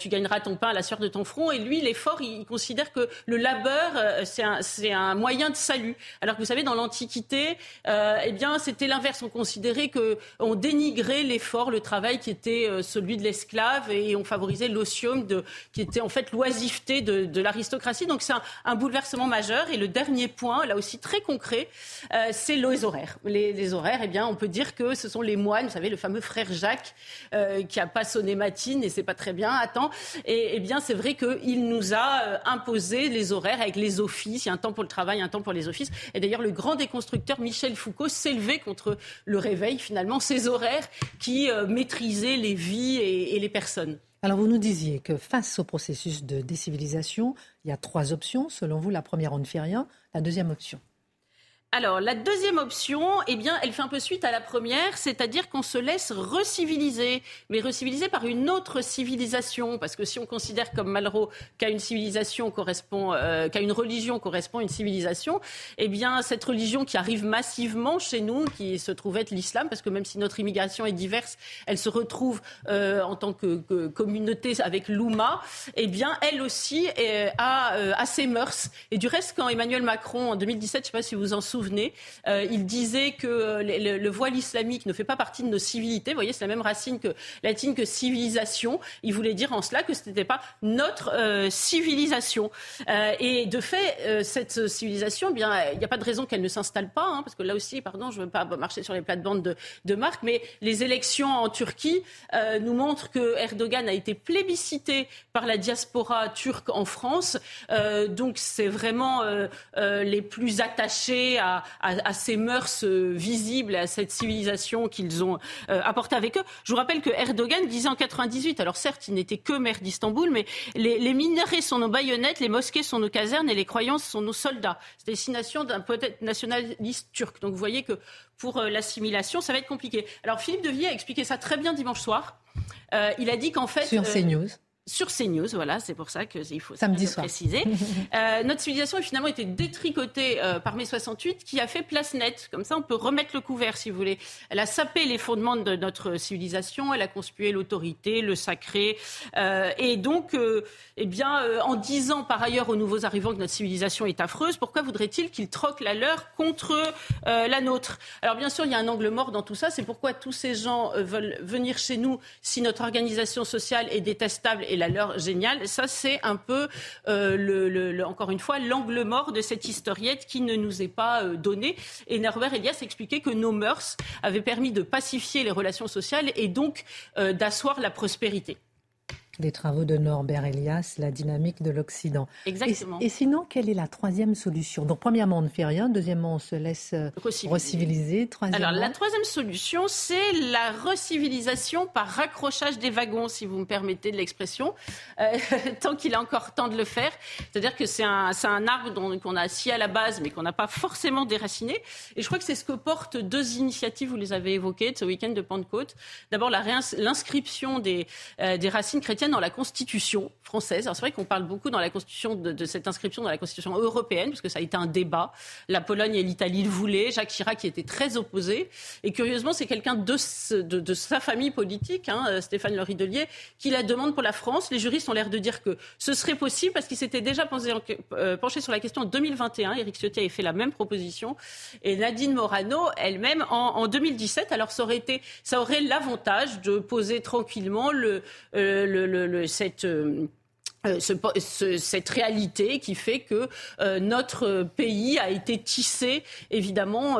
gagneras ton pain à la sueur de ton front. Et lui, l'effort, il considère que le labeur, euh, c'est un, moyen de salut. Alors que vous savez, dans l'Antiquité, euh, eh bien, c'était l'inverse. On considérait que on dénigrait l'effort, le travail qui était euh, celui de l'esclave, et on favorisait l'osium, qui était en fait l'oisiveté de, l'aristocratie. Donc c'est un, bouleversement majeur. Et le dernier point, là aussi très concret, c'est les horaires. Les, horaires, eh bien, on peut dire que ce sont les moines. Vous savez, le fameux frère Jacques qui a pas sonné matine et c'est pas très bien. Attends. Et eh bien, c'est vrai qu'il nous a imposé les horaires avec les offices. Il y a un temps pour le travail, un temps pour les offices. Et d'ailleurs, le grand déconstructeur Michel Foucault levé contre le réveil, finalement, ces horaires qui euh, maîtrisaient les vies et, les personnes. Alors vous nous disiez que face au processus de décivilisation, il y a trois options. Selon vous, la première, on ne fait rien. La deuxième option alors, la deuxième option, eh bien, elle fait un peu suite à la première, c'est-à-dire qu'on se laisse reciviliser, mais reciviliser par une autre civilisation, parce que si on considère comme Malraux qu'à une civilisation correspond, euh, qu'à une religion correspond une civilisation, eh bien, cette religion qui arrive massivement chez nous, qui se trouve être l'islam, parce que même si notre immigration est diverse, elle se retrouve euh, en tant que, communauté avec l'Ouma, eh bien, elle aussi euh, a, ses mœurs. Et du reste, quand Emmanuel Macron, en 2017, je ne sais pas si vous en souvenez, souvenez, euh, il disait que euh, le, voile islamique ne fait pas partie de nos civilités. Vous voyez, c'est la même racine que latine que civilisation. Il voulait dire en cela que ce n'était pas notre euh, civilisation. et de fait, cette civilisation, eh il n'y a pas de raison qu'elle ne s'installe pas, hein, parce que là aussi, pardon, je ne veux pas marcher sur les plates-bandes de, de Marc, mais les élections en Turquie nous montrent que Erdogan a été plébiscité par la diaspora turque en France. donc, c'est vraiment les plus attachés à à, ces mœurs euh, visibles, à cette civilisation qu'ils ont euh, apportée avec eux. Je vous rappelle que Erdogan disait en 98, alors certes, il n'était que maire d'Istanbul, mais les, les minarets sont nos baïonnettes, les mosquées sont nos casernes et les croyances sont nos soldats. C'est destination d'un poète nationaliste turc. Donc vous voyez que pour euh, l'assimilation, ça va être compliqué. Alors Philippe Devier a expliqué ça très bien dimanche soir. il a dit qu'en fait... Sur CNews sur CNews. Voilà, c'est pour ça qu'il faut Samedi préciser. euh, notre civilisation a finalement été détricotée euh, par mai 68, qui a fait place nette. Comme ça, on peut remettre le couvert, si vous voulez. Elle a sapé les fondements de notre civilisation. Elle a conspué l'autorité, le sacré. Euh, et donc, eh bien, en disant par ailleurs aux nouveaux arrivants que notre civilisation est affreuse, pourquoi voudrait-il qu'ils troquent la leur contre la nôtre? Alors, bien sûr, il y a un angle mort dans tout ça. C'est pourquoi tous ces gens veulent venir chez nous si notre organisation sociale est détestable et la leur géniale. Ça, c'est un peu, euh, le, encore une fois, l'angle mort de cette historiette qui ne nous est pas euh, donnée. Et Norbert Elias expliquait que nos mœurs avaient permis de pacifier les relations sociales et donc euh, d'asseoir la prospérité. Les travaux de Norbert Elias, la dynamique de l'Occident. Exactement. Et, sinon, quelle est la troisième solution? Donc, premièrement, on ne fait rien. Deuxièmement, on se laisse euh, reciviliser. Alors, la troisième solution, c'est la recivilisation par raccrochage des wagons, si vous me permettez de l'expression, euh, tant qu'il est encore temps de le faire. C'est-à-dire que c'est un, un arbre qu'on a assis à la base, mais qu'on n'a pas forcément déraciné. Et je crois que c'est ce que portent deux initiatives, vous les avez évoquées, de ce week-end de Pentecôte. D'abord, l'inscription des, euh, des racines chrétiennes dans la Constitution française. Alors c'est vrai qu'on parle beaucoup dans la Constitution de, cette inscription dans la Constitution européenne, parce que ça a été un débat. La Pologne et l'Italie le voulaient. Jacques Chirac y était très opposé. Et curieusement, c'est quelqu'un de, de, sa famille politique, hein, euh, Stéphane Le Ridelier, qui la demande pour la France. Les juristes ont l'air de dire que ce serait possible parce qu'il s'était déjà euh, penché, sur la question en 2021. Éric Ciotti avait fait la même proposition. Et Nadine Morano, elle-même, en, en, 2017. Alors ça aurait été, ça aurait l'avantage de poser tranquillement le, euh, le cette euh, euh, cette réalité qui fait que euh, notre pays a été tissé évidemment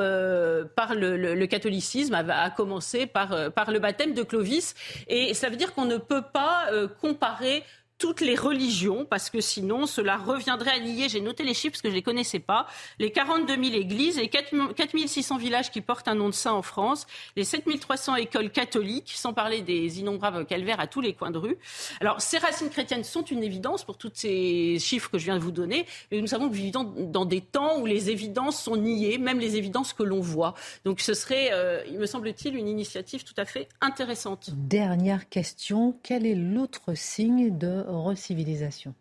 par le, catholicisme, à, commencer par, par le baptême de Clovis. Et ça veut dire qu'on ne peut pas comparer toutes les religions, parce que sinon cela reviendrait à nier, j'ai noté les chiffres parce que je ne les connaissais pas, les 42 000 églises, les 4 600 villages qui portent un nom de saint en France, les 7 300 écoles catholiques, sans parler des innombrables calvaires à tous les coins de rue. Alors ces racines chrétiennes sont une évidence pour tous ces chiffres que je viens de vous donner, mais nous savons que nous vivons dans des temps où les évidences sont niées, même les évidences que l'on voit. Donc ce serait, euh, il me semble-t-il, une initiative tout à fait intéressante. Dernière question, quel est l'autre signe de recivilisation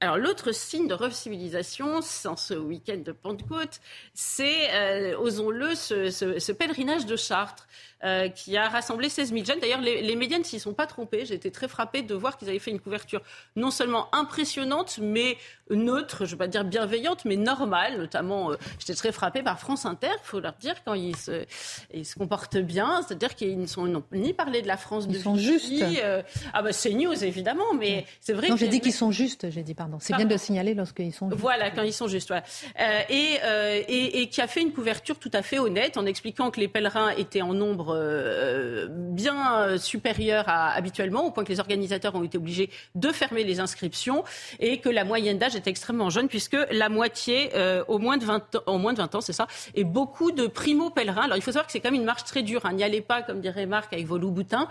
alors l'autre signe de recivilisation, sans ce week-end de Pentecôte, c'est, euh, osons-le, ce, pèlerinage de Chartres. Euh, qui a rassemblé 16 000 jeunes. D'ailleurs, les, médias ne s'y sont pas trompés. J'ai été très frappée de voir qu'ils avaient fait une couverture non seulement impressionnante, mais neutre, je ne vais pas dire bienveillante, mais normale. Notamment, euh, j'étais très frappée par France Inter, il faut leur dire, quand ils se, ils se comportent bien. C'est-à-dire qu'ils ne sont ni parlé de la France ils sont justes. Euh, ah bah c'est news, évidemment, mais c'est vrai non, j'ai dit qu'ils sont justes, j'ai dit, pardon. C'est bien de le signaler lorsqu'ils sont justes. Voilà, quand ils sont justes. et, et, et qui a fait une couverture tout à fait honnête en expliquant que les pèlerins étaient en nombre euh, bien supérieur à habituellement, au point que les organisateurs ont été obligés de fermer les inscriptions et que la moyenne d'âge est extrêmement jeune puisque la moitié euh, au moins de 20 ans, au moins de 20 ans, c'est ça, et beaucoup de primo pèlerins. Alors il faut savoir que c'est quand même une marche très dure. Hein. N'y allez pas, comme dirait Marc, avec vos loups boutins.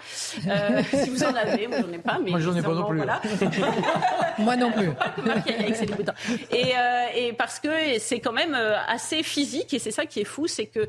Euh, si vous en avez, moi j'en ai pas, mais moi j'en ai pas non plus. moi non plus. et, et, parce que c'est quand même assez physique et c'est ça qui est fou, c'est que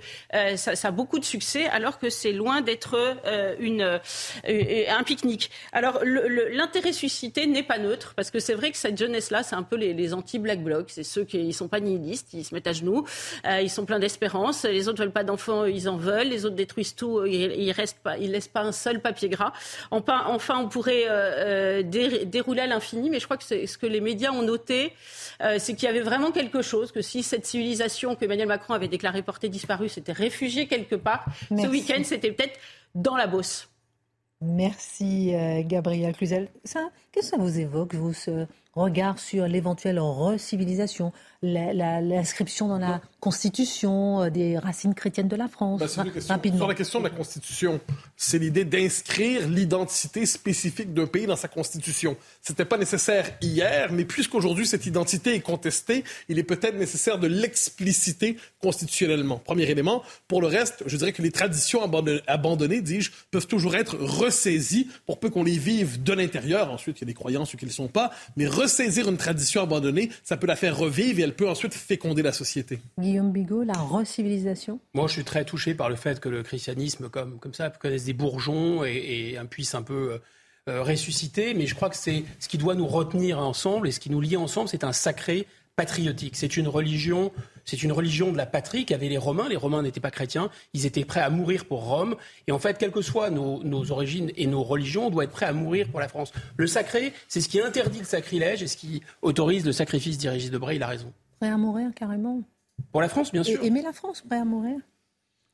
ça, ça, a beaucoup de succès alors que c'est loin d'être euh, une, euh, un pique-nique. Alors l'intérêt suscité n'est pas neutre, parce que c'est vrai que cette jeunesse-là, c'est un peu les, anti-black bloc, c'est ceux qui ne sont pas nihilistes, ils se mettent à genoux, euh, ils sont pleins d'espérance, les autres veulent pas d'enfants, ils en veulent, les autres détruisent tout, ils, ils restent pas, ils laissent pas un seul papier gras. Enfin, on pourrait dérouler à l'infini, mais je crois que ce que les médias ont noté, c'est qu'il y avait vraiment quelque chose, que si cette civilisation que Emmanuel Macron avait déclarée portée disparue s'était réfugiée quelque part, ce week-end, c'était peut-être dans la bosse. Merci euh, Gabriel Cluzel. Qu'est-ce que ça vous évoque, vous, ce regard sur l'éventuelle recivilisation, l'inscription dans la Constitution euh, des racines chrétiennes de la France. Bah, sur la question de la Constitution, c'est l'idée d'inscrire l'identité spécifique d'un pays dans sa Constitution. Ce n'était pas nécessaire hier, mais puisqu'aujourd'hui cette identité est contestée, il est peut-être nécessaire de l'expliciter constitutionnellement. Premier élément. Pour le reste, je dirais que les traditions abandonnées, dis-je, peuvent toujours être ressaisies pour peu qu'on les vive de l'intérieur. Ensuite, il y a des croyances ou qu'ils ne sont pas, mais ressaisir une tradition abandonnée, ça peut la faire revivre et elle peut ensuite féconder la société. Guillaume Bigot, la recivilisation? Moi, je suis très touché par le fait que le christianisme, comme, comme ça, connaisse des bourgeons et, et puisse un peu euh, euh, ressusciter. Mais je crois que c'est ce qui doit nous retenir ensemble et ce qui nous lie ensemble, c'est un sacré patriotique. C'est une religion, c'est une religion de la patrie qu'avaient les Romains. Les Romains n'étaient pas chrétiens, ils étaient prêts à mourir pour Rome. Et en fait, quelles que soient nos, nos, origines et nos religions, on doit être prêts à mourir pour la France. Le sacré, c'est ce qui interdit le sacrilège et ce qui autorise le sacrifice d'Irégis Debray. Il a raison. Prêt à mourir carrément. Pour la France, bien sûr. aimer la France, prêt à mourir.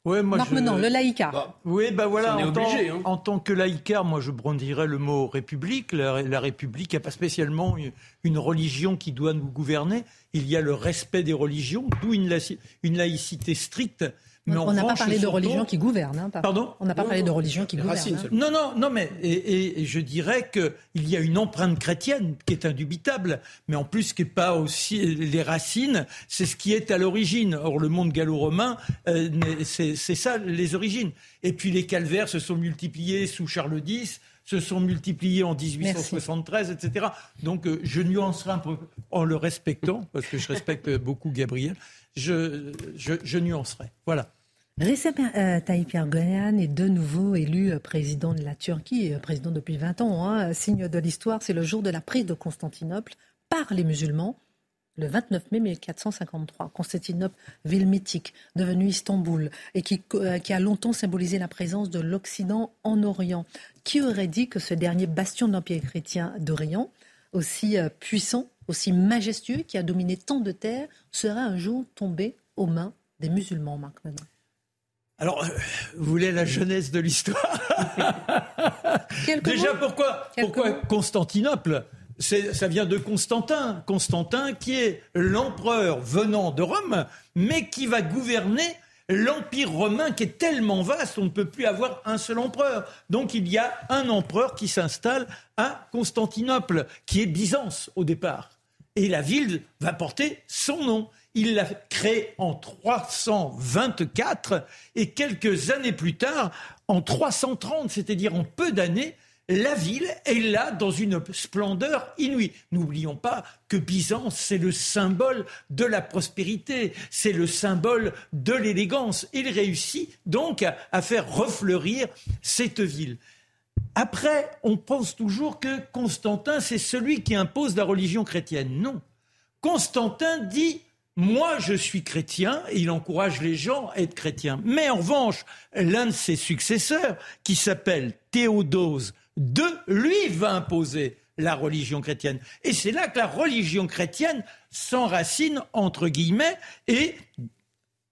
Ouais, moi Marc le laïcard. Bah, oui, bah voilà, en, tant, hein. en, tant, que laïcard, moi je brandirais le mot république. La, République n'a pas spécialement une, religion qui doit nous gouverner. Il y a le respect des religions, d'où une, une laïcité stricte. Mais on n'a pas parlé de religion qui gouverne. Hein, Pardon On n'a pas parlé de religion qui gouverne. Hein. Non, non, non, mais et, je dirais qu'il y a une empreinte chrétienne qui est indubitable, mais en plus qui n'est pas aussi les racines, c'est ce qui est à l'origine. Or, le monde gallo-romain, euh, c'est ça les origines. Et puis les calvaires se sont multipliés sous Charles X se sont multipliés en 1873, etc. Donc euh, je nuancerai un peu en le respectant, parce que je respecte beaucoup Gabriel, je, nuancerai. Voilà. Recep euh, Tayyip Erdogan est de nouveau élu euh, président de la Turquie, président depuis 20 ans. Hein. Signe de l'histoire, c'est le jour de la prise de Constantinople par les musulmans le 29 mai 1453. Constantinople, ville mythique, devenue Istanbul, et qui, a longtemps symbolisé la présence de l'Occident en Orient. Qui aurait dit que ce dernier bastion d'empire chrétien d'Orient, aussi euh, puissant, aussi majestueux, qui a dominé tant de terres, serait un jour tombé aux mains des musulmans, Marc alors, euh, vous voulez la jeunesse de l'histoire Déjà, pourquoi, pourquoi Constantinople? Ça vient de Constantin. Constantin qui est l'empereur venant de Rome, mais qui va gouverner l'Empire romain qui est tellement vaste, on ne peut plus avoir un seul empereur. Donc il y a un empereur qui s'installe à Constantinople, qui est Byzance au départ. Et la ville va porter son nom. Il l'a créée en 324 et quelques années plus tard, en 330, c'est-à-dire en peu d'années, la ville est là dans une splendeur inouïe. N'oublions pas que Byzance, c'est le symbole de la prospérité, c'est le symbole de l'élégance. Il réussit donc à, faire refleurir cette ville. Après, on pense toujours que Constantin, c'est celui qui impose la religion chrétienne. Non. Constantin dit moi, je suis chrétien et il encourage les gens à être chrétiens. Mais en revanche, l'un de ses successeurs, qui s'appelle Théodose de lui va imposer la religion chrétienne. Et c'est là que la religion chrétienne s'enracine, entre guillemets, et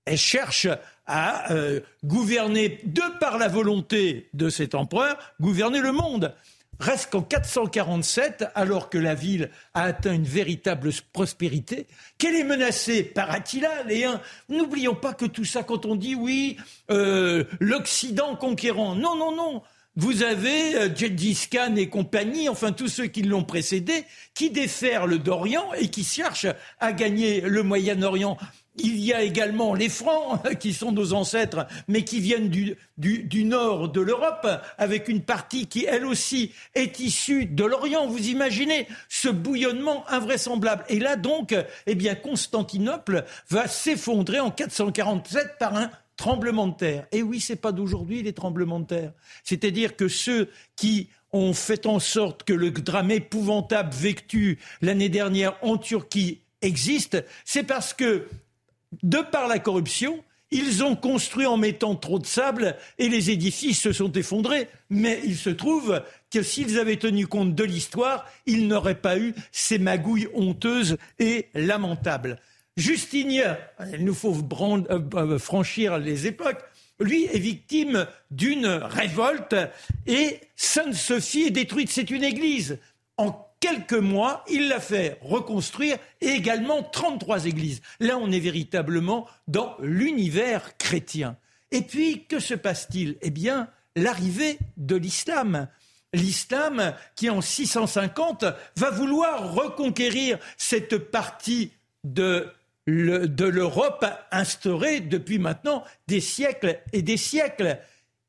elle cherche à euh, gouverner, de par la volonté de cet empereur, gouverner le monde. Reste qu'en 447, alors que la ville a atteint une véritable prospérité, qu'elle est menacée par Attila, les N'oublions pas que tout ça, quand on dit oui, euh, l'Occident conquérant, non, non, non, vous avez euh, Gengis Khan et compagnie, enfin tous ceux qui l'ont précédé, qui déferlent d'Orient et qui cherchent à gagner le Moyen-Orient. Il y a également les Francs, qui sont nos ancêtres, mais qui viennent du, du, nord de l'Europe, avec une partie qui, elle aussi, est issue de l'Orient. Vous imaginez ce bouillonnement invraisemblable. Et là, donc, eh bien, Constantinople va s'effondrer en 447 par un tremblement de terre. Et oui, c'est pas d'aujourd'hui les tremblements de terre. C'est-à-dire que ceux qui ont fait en sorte que le drame épouvantable vécu l'année dernière en Turquie existe, c'est parce que, de par la corruption, ils ont construit en mettant trop de sable et les édifices se sont effondrés. Mais il se trouve que s'ils avaient tenu compte de l'histoire, ils n'auraient pas eu ces magouilles honteuses et lamentables. Justinien, il nous faut euh, euh, franchir les époques, lui est victime d'une révolte et Sainte-Sophie est détruite. C'est une église. En quelques mois, il l'a fait reconstruire et également 33 églises. Là, on est véritablement dans l'univers chrétien. Et puis, que se passe-t-il? Eh bien, l'arrivée de l'islam. L'islam qui, en 650, va vouloir reconquérir cette partie de de l'Europe instaurée depuis maintenant des siècles et des siècles.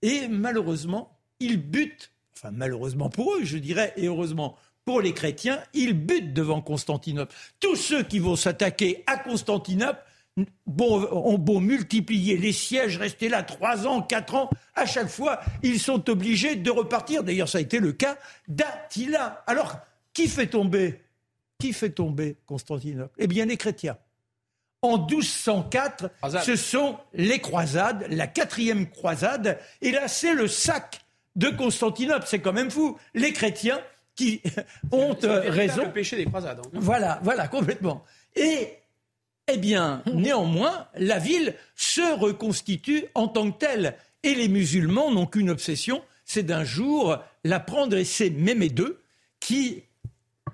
Et malheureusement, ils butent, enfin malheureusement pour eux, je dirais, et heureusement pour les chrétiens, ils butent devant Constantinople. Tous ceux qui vont s'attaquer à Constantinople ont beau multiplier les sièges, rester là trois ans, quatre ans, à chaque fois, ils sont obligés de repartir. D'ailleurs, ça a été le cas d'Attila. Alors, qui fait tomber Qui fait tomber Constantinople? Eh bien, les chrétiens en 1204, ce sont les croisades, la quatrième croisade, et là c'est le sac de Constantinople, c'est quand même fou. Les chrétiens qui ont raison. le péché des croisades. Hein. Voilà, voilà, complètement. Et eh bien, néanmoins, la ville se reconstitue en tant que telle. Et les musulmans n'ont qu'une obsession, c'est d'un jour la prendre. Et c'est Mémé II qui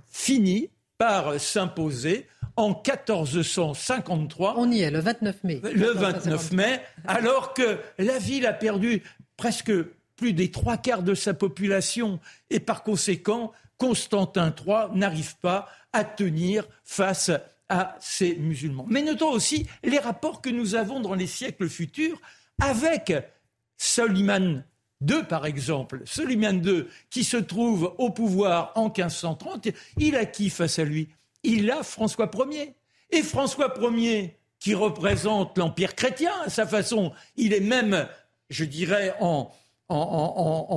finit par s'imposer en 1453. On y est, le 29 mai. Le 29 mai, alors que la ville a perdu presque plus des trois quarts de sa population et par conséquent, Constantin III n'arrive pas à tenir face à ces musulmans. Mais notons aussi les rapports que nous avons dans les siècles futurs avec Soliman II, par exemple. Soliman II, qui se trouve au pouvoir en 1530, il a qui face à lui? Il a François Ier. Et François Ier, qui représente l'Empire chrétien à sa façon, il est même, je dirais, en,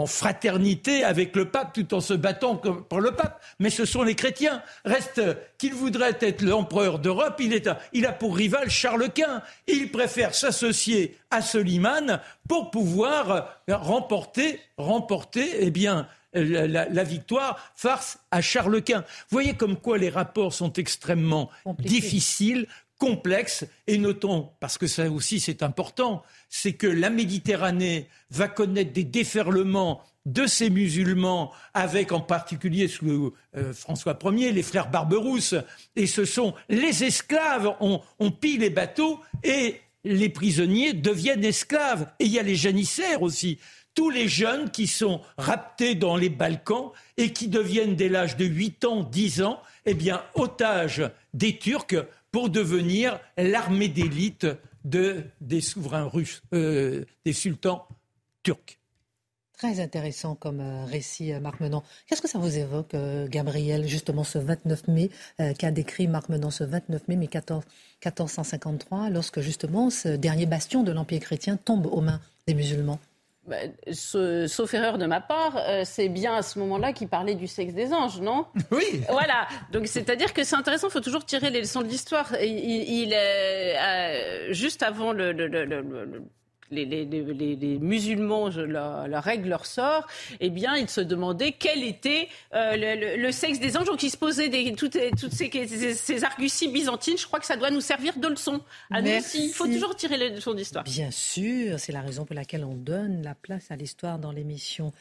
fraternité avec le pape tout en se battant pour le pape. Mais ce sont les chrétiens. Reste qu'il voudrait être l'empereur d'Europe, il, il a pour rival Charles Quint. Il préfère s'associer à Soliman pour pouvoir remporter, remporter eh bien, la, victoire face à Charles Quint. Vous voyez comme quoi les rapports sont extrêmement difficiles, complexes, et notons, parce que ça aussi c'est important, c'est que la Méditerranée va connaître des déferlements de ces musulmans, avec en particulier sous euh, François Ier, les frères Barberousse, et ce sont les esclaves, on, on pille les bateaux et les prisonniers deviennent esclaves. Et il y a les janissaires aussi, tous les jeunes qui sont raptés dans les Balkans et qui deviennent dès l'âge de 8 ans, 10 ans, eh otages des Turcs pour devenir l'armée d'élite de, des souverains russes, euh, des sultans turcs. Très intéressant comme euh, récit, euh, Marc Menant. Qu'est-ce que ça vous évoque, Gabriel, justement ce 29 mai, qu'a décrit Marc Menant ce 29 mai 1453, lorsque justement ce dernier bastion de l'Empire chrétien tombe aux mains des musulmans? Bah, sauf erreur de ma part, c'est bien à ce moment-là qu'il parlait du sexe des anges, non? Oui. Voilà. Donc c'est-à-dire que c'est intéressant. Il faut toujours tirer les leçons de l'histoire. Il, il, est juste avant le, le, le les, les, les, musulmans leur, leur, règle leur sort, eh bien, ils se demandaient quel était euh, le, sexe des anges. Donc, ils se posaient des, toutes, toutes ces, ces, arguties byzantines. Je crois que ça doit nous servir de leçon. À nous aussi. Il faut toujours tirer les leçons d'histoire. Bien sûr, c'est la raison pour laquelle on donne la place à l'histoire dans l'émission.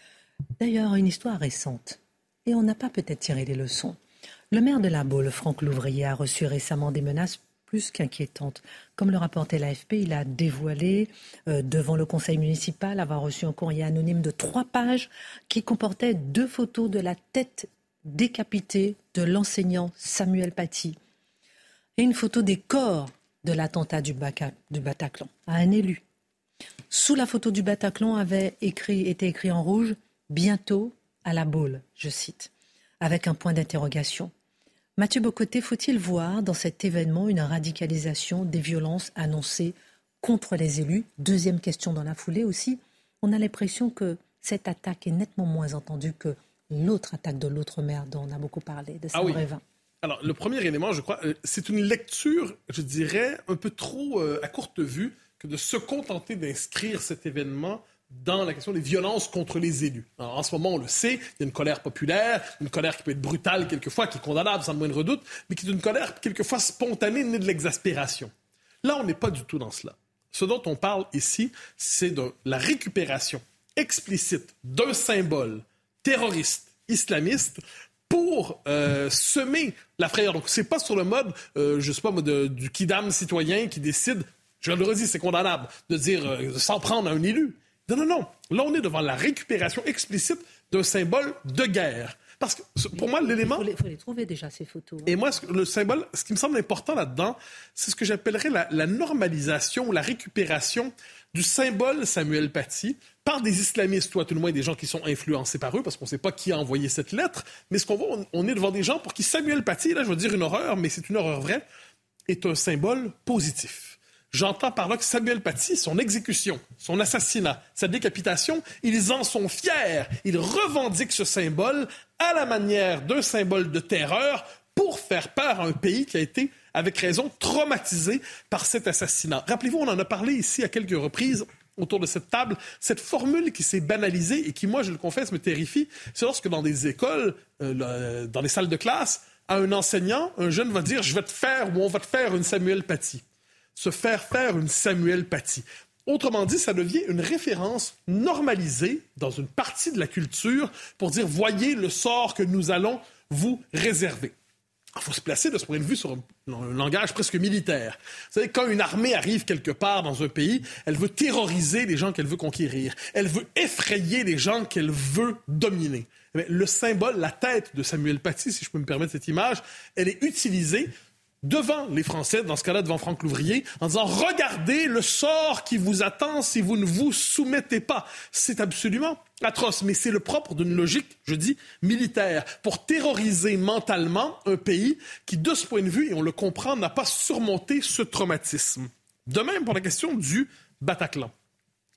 D'ailleurs, une histoire récente. Et on n'a pas peut-être tiré les leçons. Le maire de La Baule, Franck Louvrier, a reçu récemment des menaces plus qu'inquiétante. Comme le rapportait l'AFP, il a dévoilé euh, devant le conseil municipal avoir reçu un courrier anonyme de trois pages qui comportait deux photos de la tête décapitée de l'enseignant Samuel Paty et une photo des corps de l'attentat du, Bataclan à un élu. Sous la photo du Bataclan avait écrit, été écrit en rouge Bientôt à la boule, je cite, avec un point d'interrogation. Mathieu Bocoté, faut-il voir dans cet événement une radicalisation des violences annoncées contre les élus? Deuxième question dans la foulée aussi. On a l'impression que cette attaque est nettement moins entendue que l'autre attaque de l'autre maire dont on a beaucoup parlé, de saint ah Alors, le premier élément, je crois, euh, c'est une lecture, je dirais, un peu trop euh, à courte vue que de se contenter d'inscrire cet événement dans la question des violences contre les élus. en ce moment, on le sait, il y a une colère populaire, une colère qui peut être brutale quelquefois, qui est condamnable sans le moindre doute, mais qui est une colère quelquefois spontanée, née de l'exaspération. Là, on n'est pas du tout dans cela. Ce dont on parle ici, c'est de la récupération explicite d'un symbole terroriste, islamiste, pour euh, semer la frayeur. Donc, c'est pas sur le mode, euh, je sais pas, du kidam citoyen qui décide, je le redis, c'est condamnable, de dire, euh, s'en prendre à un élu. Non, non, non. Là, on est devant la récupération explicite d'un symbole de guerre. Parce que pour moi, l'élément. Il faut, les trouver déjà, ces photos. Et moi, le symbole, ce qui me semble important là-dedans, c'est ce que j'appellerais la, normalisation ou la récupération du symbole Samuel Paty par des islamistes, ou à tout le moins des gens qui sont influencés par eux, parce qu'on ne sait pas qui a envoyé cette lettre. Mais ce qu'on voit, on, on, est devant des gens pour qui Samuel Paty, là, je veux dire une horreur, mais c'est une horreur vraie, est un symbole positif. J'entends par là que Samuel Paty, son exécution, son assassinat, sa décapitation, ils en sont fiers. Ils revendiquent ce symbole à la manière d'un symbole de terreur pour faire peur à un pays qui a été, avec raison, traumatisé par cet assassinat. Rappelez-vous, on en a parlé ici à quelques reprises autour de cette table, cette formule qui s'est banalisée et qui, moi, je le confesse, me terrifie, c'est lorsque dans des écoles, euh, dans des salles de classe, un enseignant, un jeune va dire, je vais te faire ou on va te faire une Samuel Paty se faire faire une Samuel Paty. Autrement dit, ça devient une référence normalisée dans une partie de la culture pour dire voyez le sort que nous allons vous réserver. il faut se placer de ce point de vue sur un, langage presque militaire. Vous savez, quand une armée arrive quelque part dans un pays, elle veut terroriser les gens qu'elle veut conquérir. Elle veut effrayer les gens qu'elle veut dominer. Eh le symbole, la tête de Samuel Paty, si je peux me permettre cette image, elle est utilisée devant les Français, dans ce cas-là devant Franck Louvrier, en disant regardez le sort qui vous attend si vous ne vous soumettez pas. C'est absolument atroce, mais c'est le propre d'une logique, je dis, militaire, pour terroriser mentalement un pays qui, de ce point de vue, et on le comprend, n'a pas surmonté ce traumatisme. De même pour la question du Bataclan.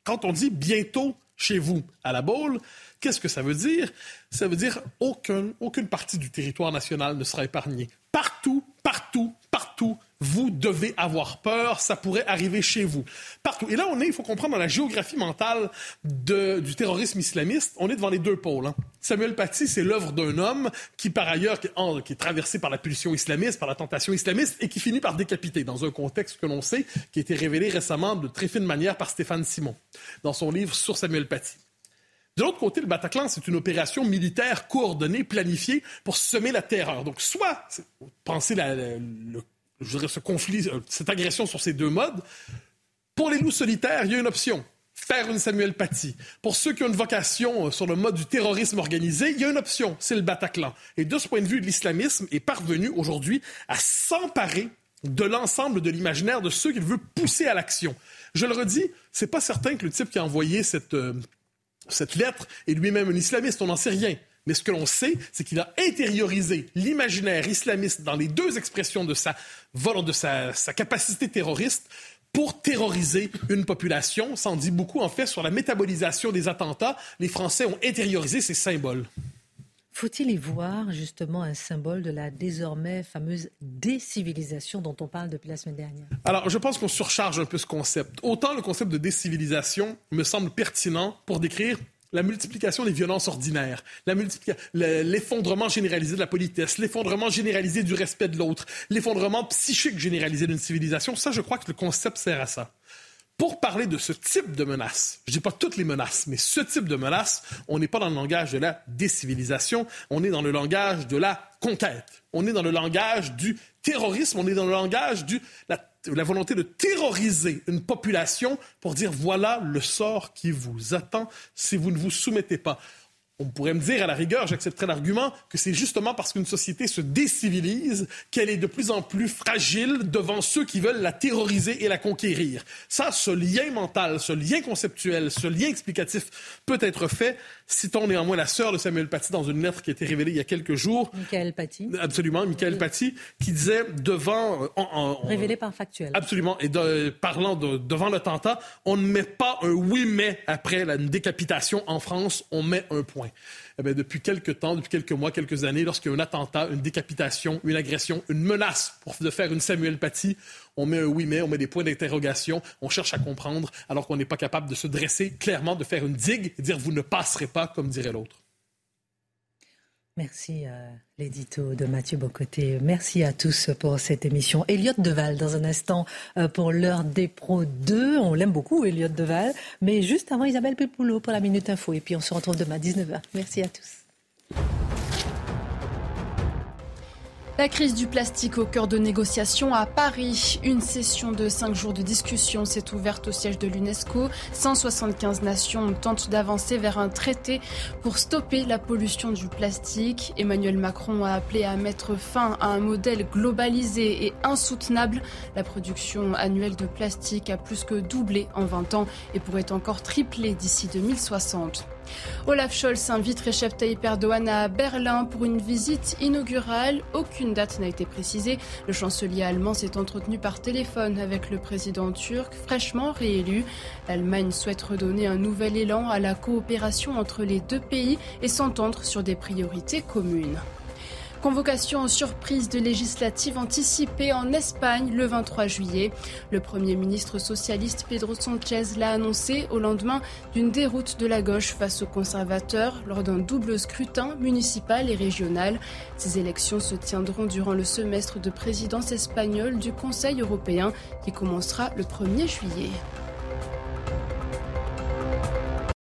Quand on dit bientôt chez vous à la Baule, qu'est-ce que ça veut dire? Ça veut dire aucun, aucune partie du territoire national ne sera épargnée. Partout, partout, partout, vous devez avoir peur, ça pourrait arriver chez vous. Partout. Et là, on est, il faut comprendre, dans la géographie mentale du terrorisme islamiste, on est devant les deux pôles. Hein. Samuel Paty, c'est l'œuvre d'un homme qui, par ailleurs, qui est, traversé par la pulsion islamiste, par la tentation islamiste, et qui finit par décapiter, dans un contexte que l'on sait, qui a été révélé récemment de très fine manière par Stéphane Simon, dans son livre sur Samuel Paty. De l'autre côté, le Bataclan, c'est une opération militaire coordonnée, planifiée pour semer la terreur. Donc, soit, pensez la, je dirais, ce conflit, euh, cette agression sur ces deux modes. Pour les loups solitaires, il y a une option faire une Samuel Paty. Pour ceux qui ont une vocation euh, sur le mode du terrorisme organisé, il y a une option, c'est le Bataclan. Et de ce point de vue, l'islamisme est parvenu aujourd'hui à s'emparer de l'ensemble de l'imaginaire de ceux qu'il veut pousser à l'action. Je le redis, c'est pas certain que le type qui a envoyé cette, euh, cette lettre est lui-même un islamiste, on n'en sait rien. Mais ce que l'on sait, c'est qu'il a intériorisé l'imaginaire islamiste dans les deux expressions de sa, de sa, sa capacité terroriste pour terroriser une population. Ça en dit beaucoup, en fait, sur la métabolisation des attentats. Les Français ont intériorisé ces symboles. Faut-il y voir justement un symbole de la désormais fameuse décivilisation dont on parle depuis la semaine dernière? Alors, je pense qu'on surcharge un peu ce concept. Autant le concept de décivilisation me semble pertinent pour décrire la multiplication des violences ordinaires, l'effondrement généralisé de la politesse, l'effondrement généralisé du respect de l'autre, l'effondrement psychique généralisé d'une civilisation, ça, je crois que le concept sert à ça. Pour parler de ce type de menace, je dis pas toutes les menaces, mais ce type de menace, on n'est pas dans le langage de la décivilisation, on est dans le langage de la conquête, on est dans le langage du terrorisme, on est dans le langage de la, la volonté de terroriser une population pour dire voilà le sort qui vous attend si vous ne vous soumettez pas. On pourrait me dire, à la rigueur, j'accepterais l'argument que c'est justement parce qu'une société se décivilise qu'elle est de plus en plus fragile devant ceux qui veulent la terroriser et la conquérir. Ça, ce lien mental, ce lien conceptuel, ce lien explicatif peut être fait. Citons néanmoins la sœur de Samuel Paty dans une lettre qui a été révélée il y a quelques jours. Michael Paty. Absolument, Michael Paty, qui disait devant... Euh, Révélé par factuel. Absolument. Et de, parlant de, devant l'attentat, on ne met pas un oui mais après la décapitation en France, on met un point. Eh depuis quelques temps, depuis quelques mois, quelques années, lorsqu'il y a un attentat, une décapitation, une agression, une menace pour de faire une Samuel Paty, on met un oui mais, on met des points d'interrogation, on cherche à comprendre, alors qu'on n'est pas capable de se dresser clairement, de faire une digue et dire vous ne passerez pas, comme dirait l'autre. Merci euh, l'édito de Mathieu Bocoté. Merci à tous pour cette émission. Elliot Deval, dans un instant, euh, pour l'heure des pros 2. On l'aime beaucoup, Elliot Deval. Mais juste avant, Isabelle Pelpoulot pour la Minute Info. Et puis on se retrouve demain à 19h. Merci à tous. La crise du plastique au cœur de négociations à Paris. Une session de cinq jours de discussion s'est ouverte au siège de l'UNESCO. 175 nations tentent d'avancer vers un traité pour stopper la pollution du plastique. Emmanuel Macron a appelé à mettre fin à un modèle globalisé et insoutenable. La production annuelle de plastique a plus que doublé en 20 ans et pourrait encore tripler d'ici 2060. Olaf Scholz invite Recep Tayyip Erdogan à Berlin pour une visite inaugurale. Aucune date n'a été précisée. Le chancelier allemand s'est entretenu par téléphone avec le président turc, fraîchement réélu. L'Allemagne souhaite redonner un nouvel élan à la coopération entre les deux pays et s'entendre sur des priorités communes. Convocation en surprise de législative anticipée en Espagne le 23 juillet. Le Premier ministre socialiste Pedro Sanchez l'a annoncé au lendemain d'une déroute de la gauche face aux conservateurs lors d'un double scrutin municipal et régional. Ces élections se tiendront durant le semestre de présidence espagnole du Conseil européen qui commencera le 1er juillet.